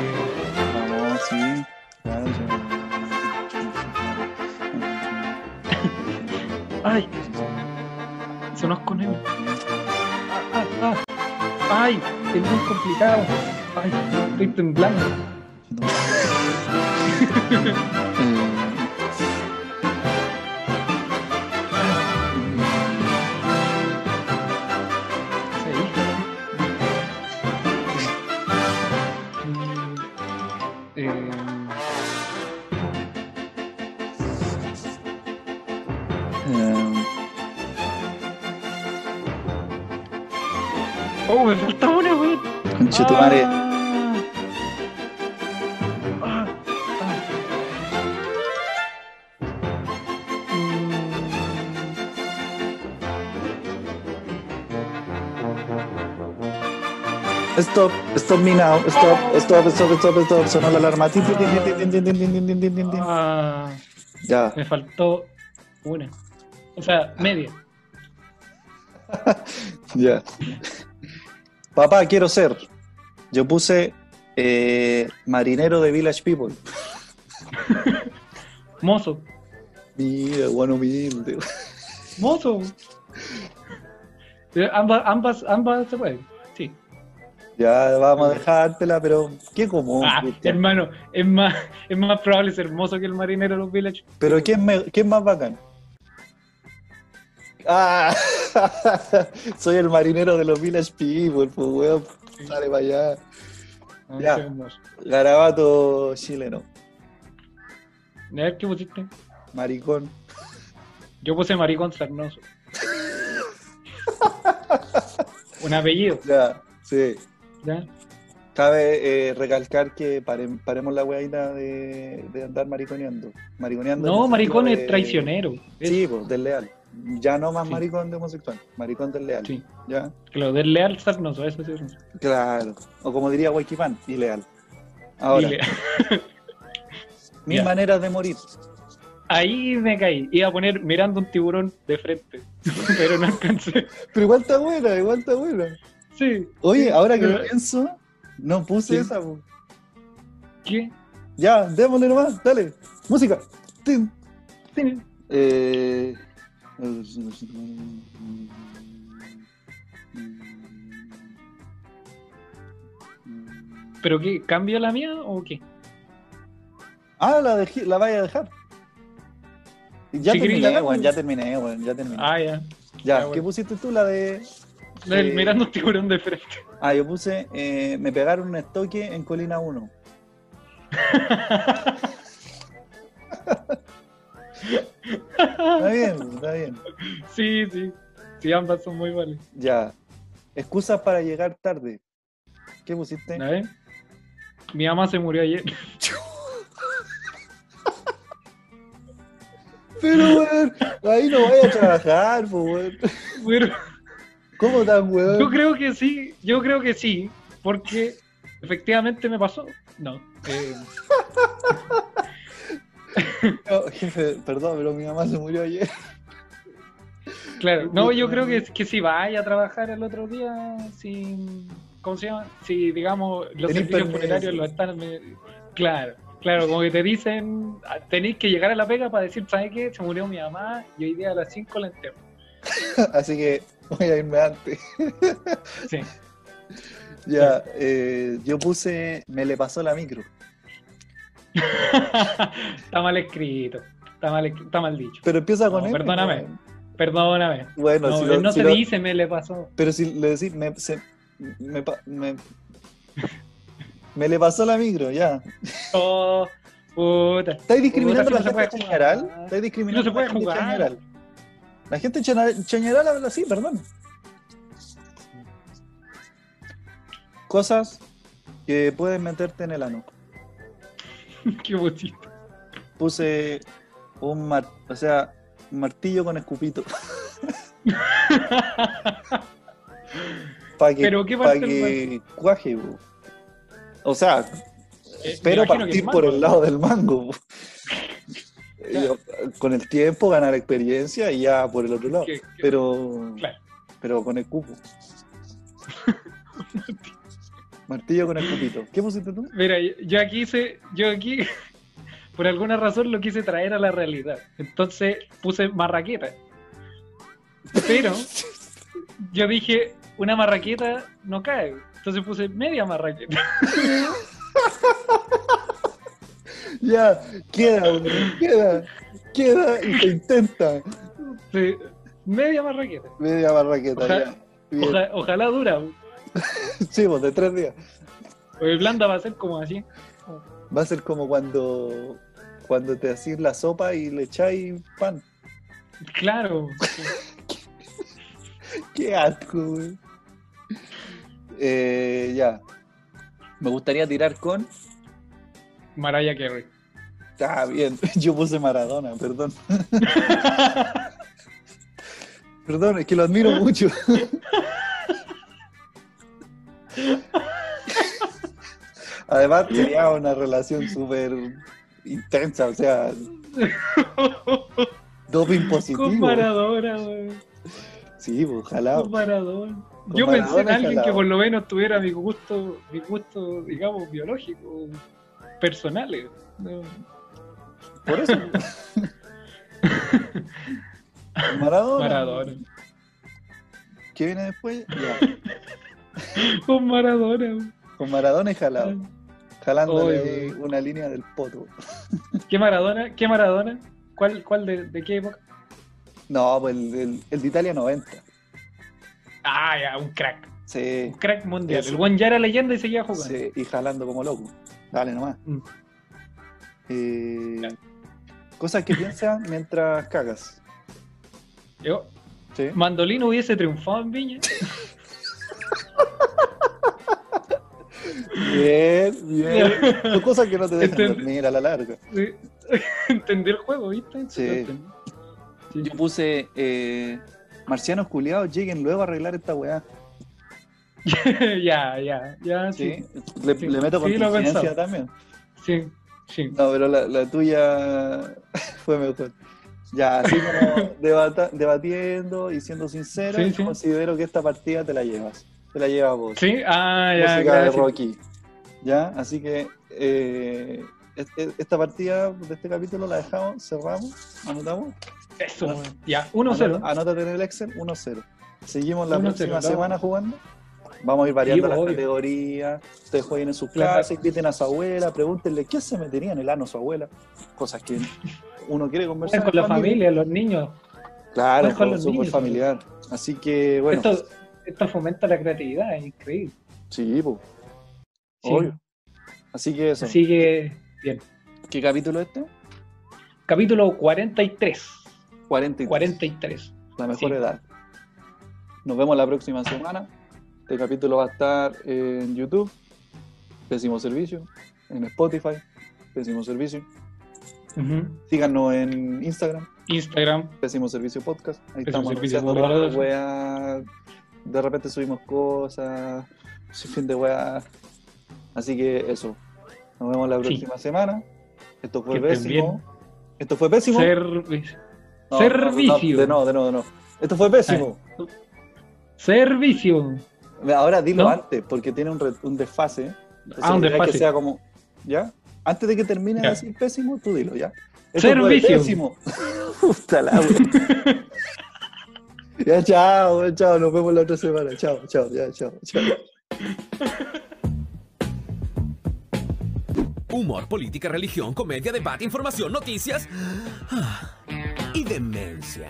Ay, es muy complicado. Ay, estoy temblando. <laughs> Stop me now. Stop, stop, stop, stop, stop. Sonó la alarma. Ya. Me faltó una. O sea, media. <laughs> ya. Papá, quiero ser. Yo puse eh, marinero de Village People. <laughs> Mozo. Mira, bueno, humilde. Mozo. <laughs> Eh, ambas, ambas, ambas se pueden. Ya vamos a dejártela, pero qué común. Ah, hermano, es más, es más probable ser mozo que el marinero de los Village. Pero ¿quién, me, ¿quién más bacán? Ah, <laughs> soy el marinero de los Village People, pues weón. Sale para allá. Ah, Ya. Garabato chileno. A ver, ¿qué pusiste? Maricón. Yo puse maricón sarnoso. <laughs> Un apellido, Ya, sí. ¿Ya? Cabe eh, recalcar que pare- paremos la weadita de, de andar mariconeando. Mariconeando No, maricón es de- traicionero. Es- Sí, pues, desleal. Ya no más Sí. maricón de homosexual, maricón desleal. Sí. ¿Ya? Claro, del leal sarnoso, eso sí. Claro. O como diría Waikipan, ileal. Ahora, Dile. <laughs> mis Ya. maneras de morir. Ahí me caí. Iba a poner mirando un tiburón de frente, <laughs> pero no alcancé. Pero igual está buena, igual está buena. Sí. Oye, Sí, ahora que pero- lo pienso, no puse Sí. esa. po. ¿Qué? Ya, démosle nomás, dale. Música. Tin. Sí. Eh... ¿Pero qué? ¿Cambio la mía o qué? Ah, la, dejé, la vaya a dejar. Ya terminé, dejo. weón, ya terminé, weón, ya terminé. Ah, ya. ya, ya, ¿qué bueno. pusiste tú? La de... Del mirando un tiburón de frente. Ah, yo puse, eh, me pegaron un estoque en Colina 1. Está bien, está bien. sí, sí. Sí, ambas son muy buenas. Ya. Excusas para llegar tarde. ¿Qué pusiste? A ver. Mi mamá se murió ayer. Pero, weón, ahí no vaya a trabajar, weón. Pero ¿Cómo tan, weón? yo creo que sí, yo creo que sí, porque efectivamente me pasó. No. eh, <laughs> No, jefe, perdón, pero mi mamá se murió ayer. claro, no, yo creo que, que si vaya a trabajar el otro día, si, ¿cómo se llama? Si, digamos, los servicios funerarios lo están... me- claro, claro, como que te dicen, ah, tenéis que llegar a la pega para decir, ¿sabes qué? Se murió mi mamá y hoy día a las 5 la entierro. <laughs> Así que voy a irme antes. Sí. <laughs> Ya, eh, yo puse, me le pasó la micro. <laughs> está mal escrito, está mal, está mal dicho. Pero empieza con No, M, perdóname. Perdóname. Bueno, No, si lo- no si se lo- dice, me le pasó. Pero si le decís, me, se- me, me, me le pasó la micro, ya. Oh, puta. ¿Estáis discriminando Puta, a si la gente en general? ¿Estáis discriminando No se puede jugar. general? La gente en Chañaral habla así, perdón. Cosas que pueden meterte en el ano. <laughs> Qué bonito. Puse un mar, o sea, un martillo con escupito. <laughs> Para que, Pero, ¿qué pa' parte que cuaje, bo. O sea, Eh, espero que partir por el lado del mango. bo. Claro. Con el tiempo ganar experiencia y ya por el otro lado. Pero, Claro. pero con el cupo. Martillo con el cupito. ¿Qué pusiste tú? Mira, yo aquí hice, yo aquí, <laughs> por alguna razón lo quise traer a la realidad. Entonces puse marraqueta. Pero yo dije, una marraqueta no cae. Entonces puse media marraqueta. <laughs> Ya, queda, hombre, queda, queda y se intenta. Sí, media marraqueta. Media barraqueta, Ojalá- ya. Ojalá dura. <laughs> Sí, pues de tres días. Porque blanda va a ser como así. Va a ser como cuando, cuando te hacís la sopa y le echáis pan. Claro. <laughs> Qué asco, güey. Eh, ya. Me gustaría tirar con. Mariah Carey. Ah, bien. <laughs> Yo puse Maradona, perdón. <laughs> Perdón, es que lo admiro mucho. <laughs> Además, tenía una relación súper intensa, o sea, doping positivo. Maradona, güey. Sí, ojalá. Maradona. Con Yo pensé en alguien jalado. que por lo menos tuviera mi gusto, mi gusto, digamos, biológico, personales. No. Por eso. Maradona. Maradona. ¿Qué viene después? Ya. Con Maradona. Con Maradona y jalado. Jalándole Oye, una línea del poto. ¿Qué Maradona? ¿Qué Maradona? ¿Cuál, cuál de, de qué época? No, pues el, el- el de Italia 90. Ah, ya, un crack. Sí, Un crack mundial. Eso. El buen ya era leyenda y seguía jugando. sí, y jalando como loco. Dale nomás. Mm. Eh. Cosas que piensas mientras cagas. Yo, Sí. Mandolino hubiese triunfado en Viña. Bien, bien. <laughs> Son cosas que no te dejan Entendí. dormir a la larga. Sí. <laughs> Entendí el juego, ¿viste? Sí. Sí. Yo puse eh, marcianos culiados, lleguen luego a arreglar esta weá. <laughs> ya, ya, ya, sí. ¿sí? Le, Sí. le meto contingencia también. Sí, sí. No, pero la, la tuya <laughs> fue mejor. Ya, así como <laughs> debata- debatiendo y siendo sincero, Sí, sí. considero que esta partida te la llevas. Te la llevas vos. Sí, ah, ya, Música de. Rocky. ¿Ya? Así que eh, es- es- esta partida de este capítulo la dejamos, cerramos, anotamos. Eso, ya, 1-0. Anota- Anótate en el Excel 1-0. Seguimos la 1-0, próxima semana jugando. Vamos a ir variando Sí, las obvio. categorías. Ustedes jueguen en sus Claro. casas, inviten a su abuela, pregúntenle qué se metería en el ano su abuela. Cosas que uno quiere conversar. con la familia, los niños. Claro, con los niños. familiar. Así que, bueno, Esto, esto fomenta la creatividad, es increíble. sí, po. Sí. Obvio. Así que eso. Así que, bien. ¿Qué capítulo es este? Capítulo 43. 43. 43. La mejor Sí. edad. Nos vemos la próxima semana. Este capítulo va a estar en YouTube, Pésimo Servicio, en Spotify, Pésimo Servicio. Síganos en Instagram, Instagram. Pésimo Servicio Podcast. Ahí Pésimo estamos weas. De repente subimos cosas. Sin fin de weas. Así que eso. Nos vemos la Sí. próxima semana. Esto fue Que pésimo. Esto fue pésimo. Servicio. No, servicio. No, de no, de no, de no. Esto fue pésimo. Servicio. Ahora dilo ¿No? antes, porque tiene un, re- un desfase. Ah, un desfase. que sea como. ¿Ya? Antes de que termine de decir pésimo, tú dilo, ¿ya? Esto Servicio. pésimo. <laughs> La. Ya, chao, chao, nos vemos la otra semana. Chao, chao, ya, chao, chao. Humor, política, religión, comedia, debate, información, noticias ah, y demencia.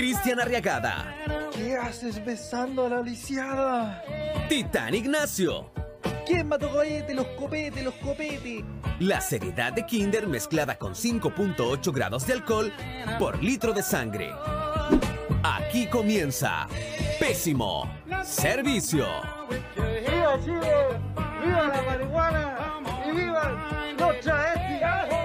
Cristian Arriagada. ¿Qué haces besando a la lisiada? Titán Ignacio. ¿Quién mató cohete? Los copete, los copete. La seriedad de Kinder mezclada con 5.8 grados de alcohol por litro de sangre. Aquí comienza. Pésimo. Servicio. ¡Viva Chile! ¡Viva la marihuana! ¡Y viva nuestra ética!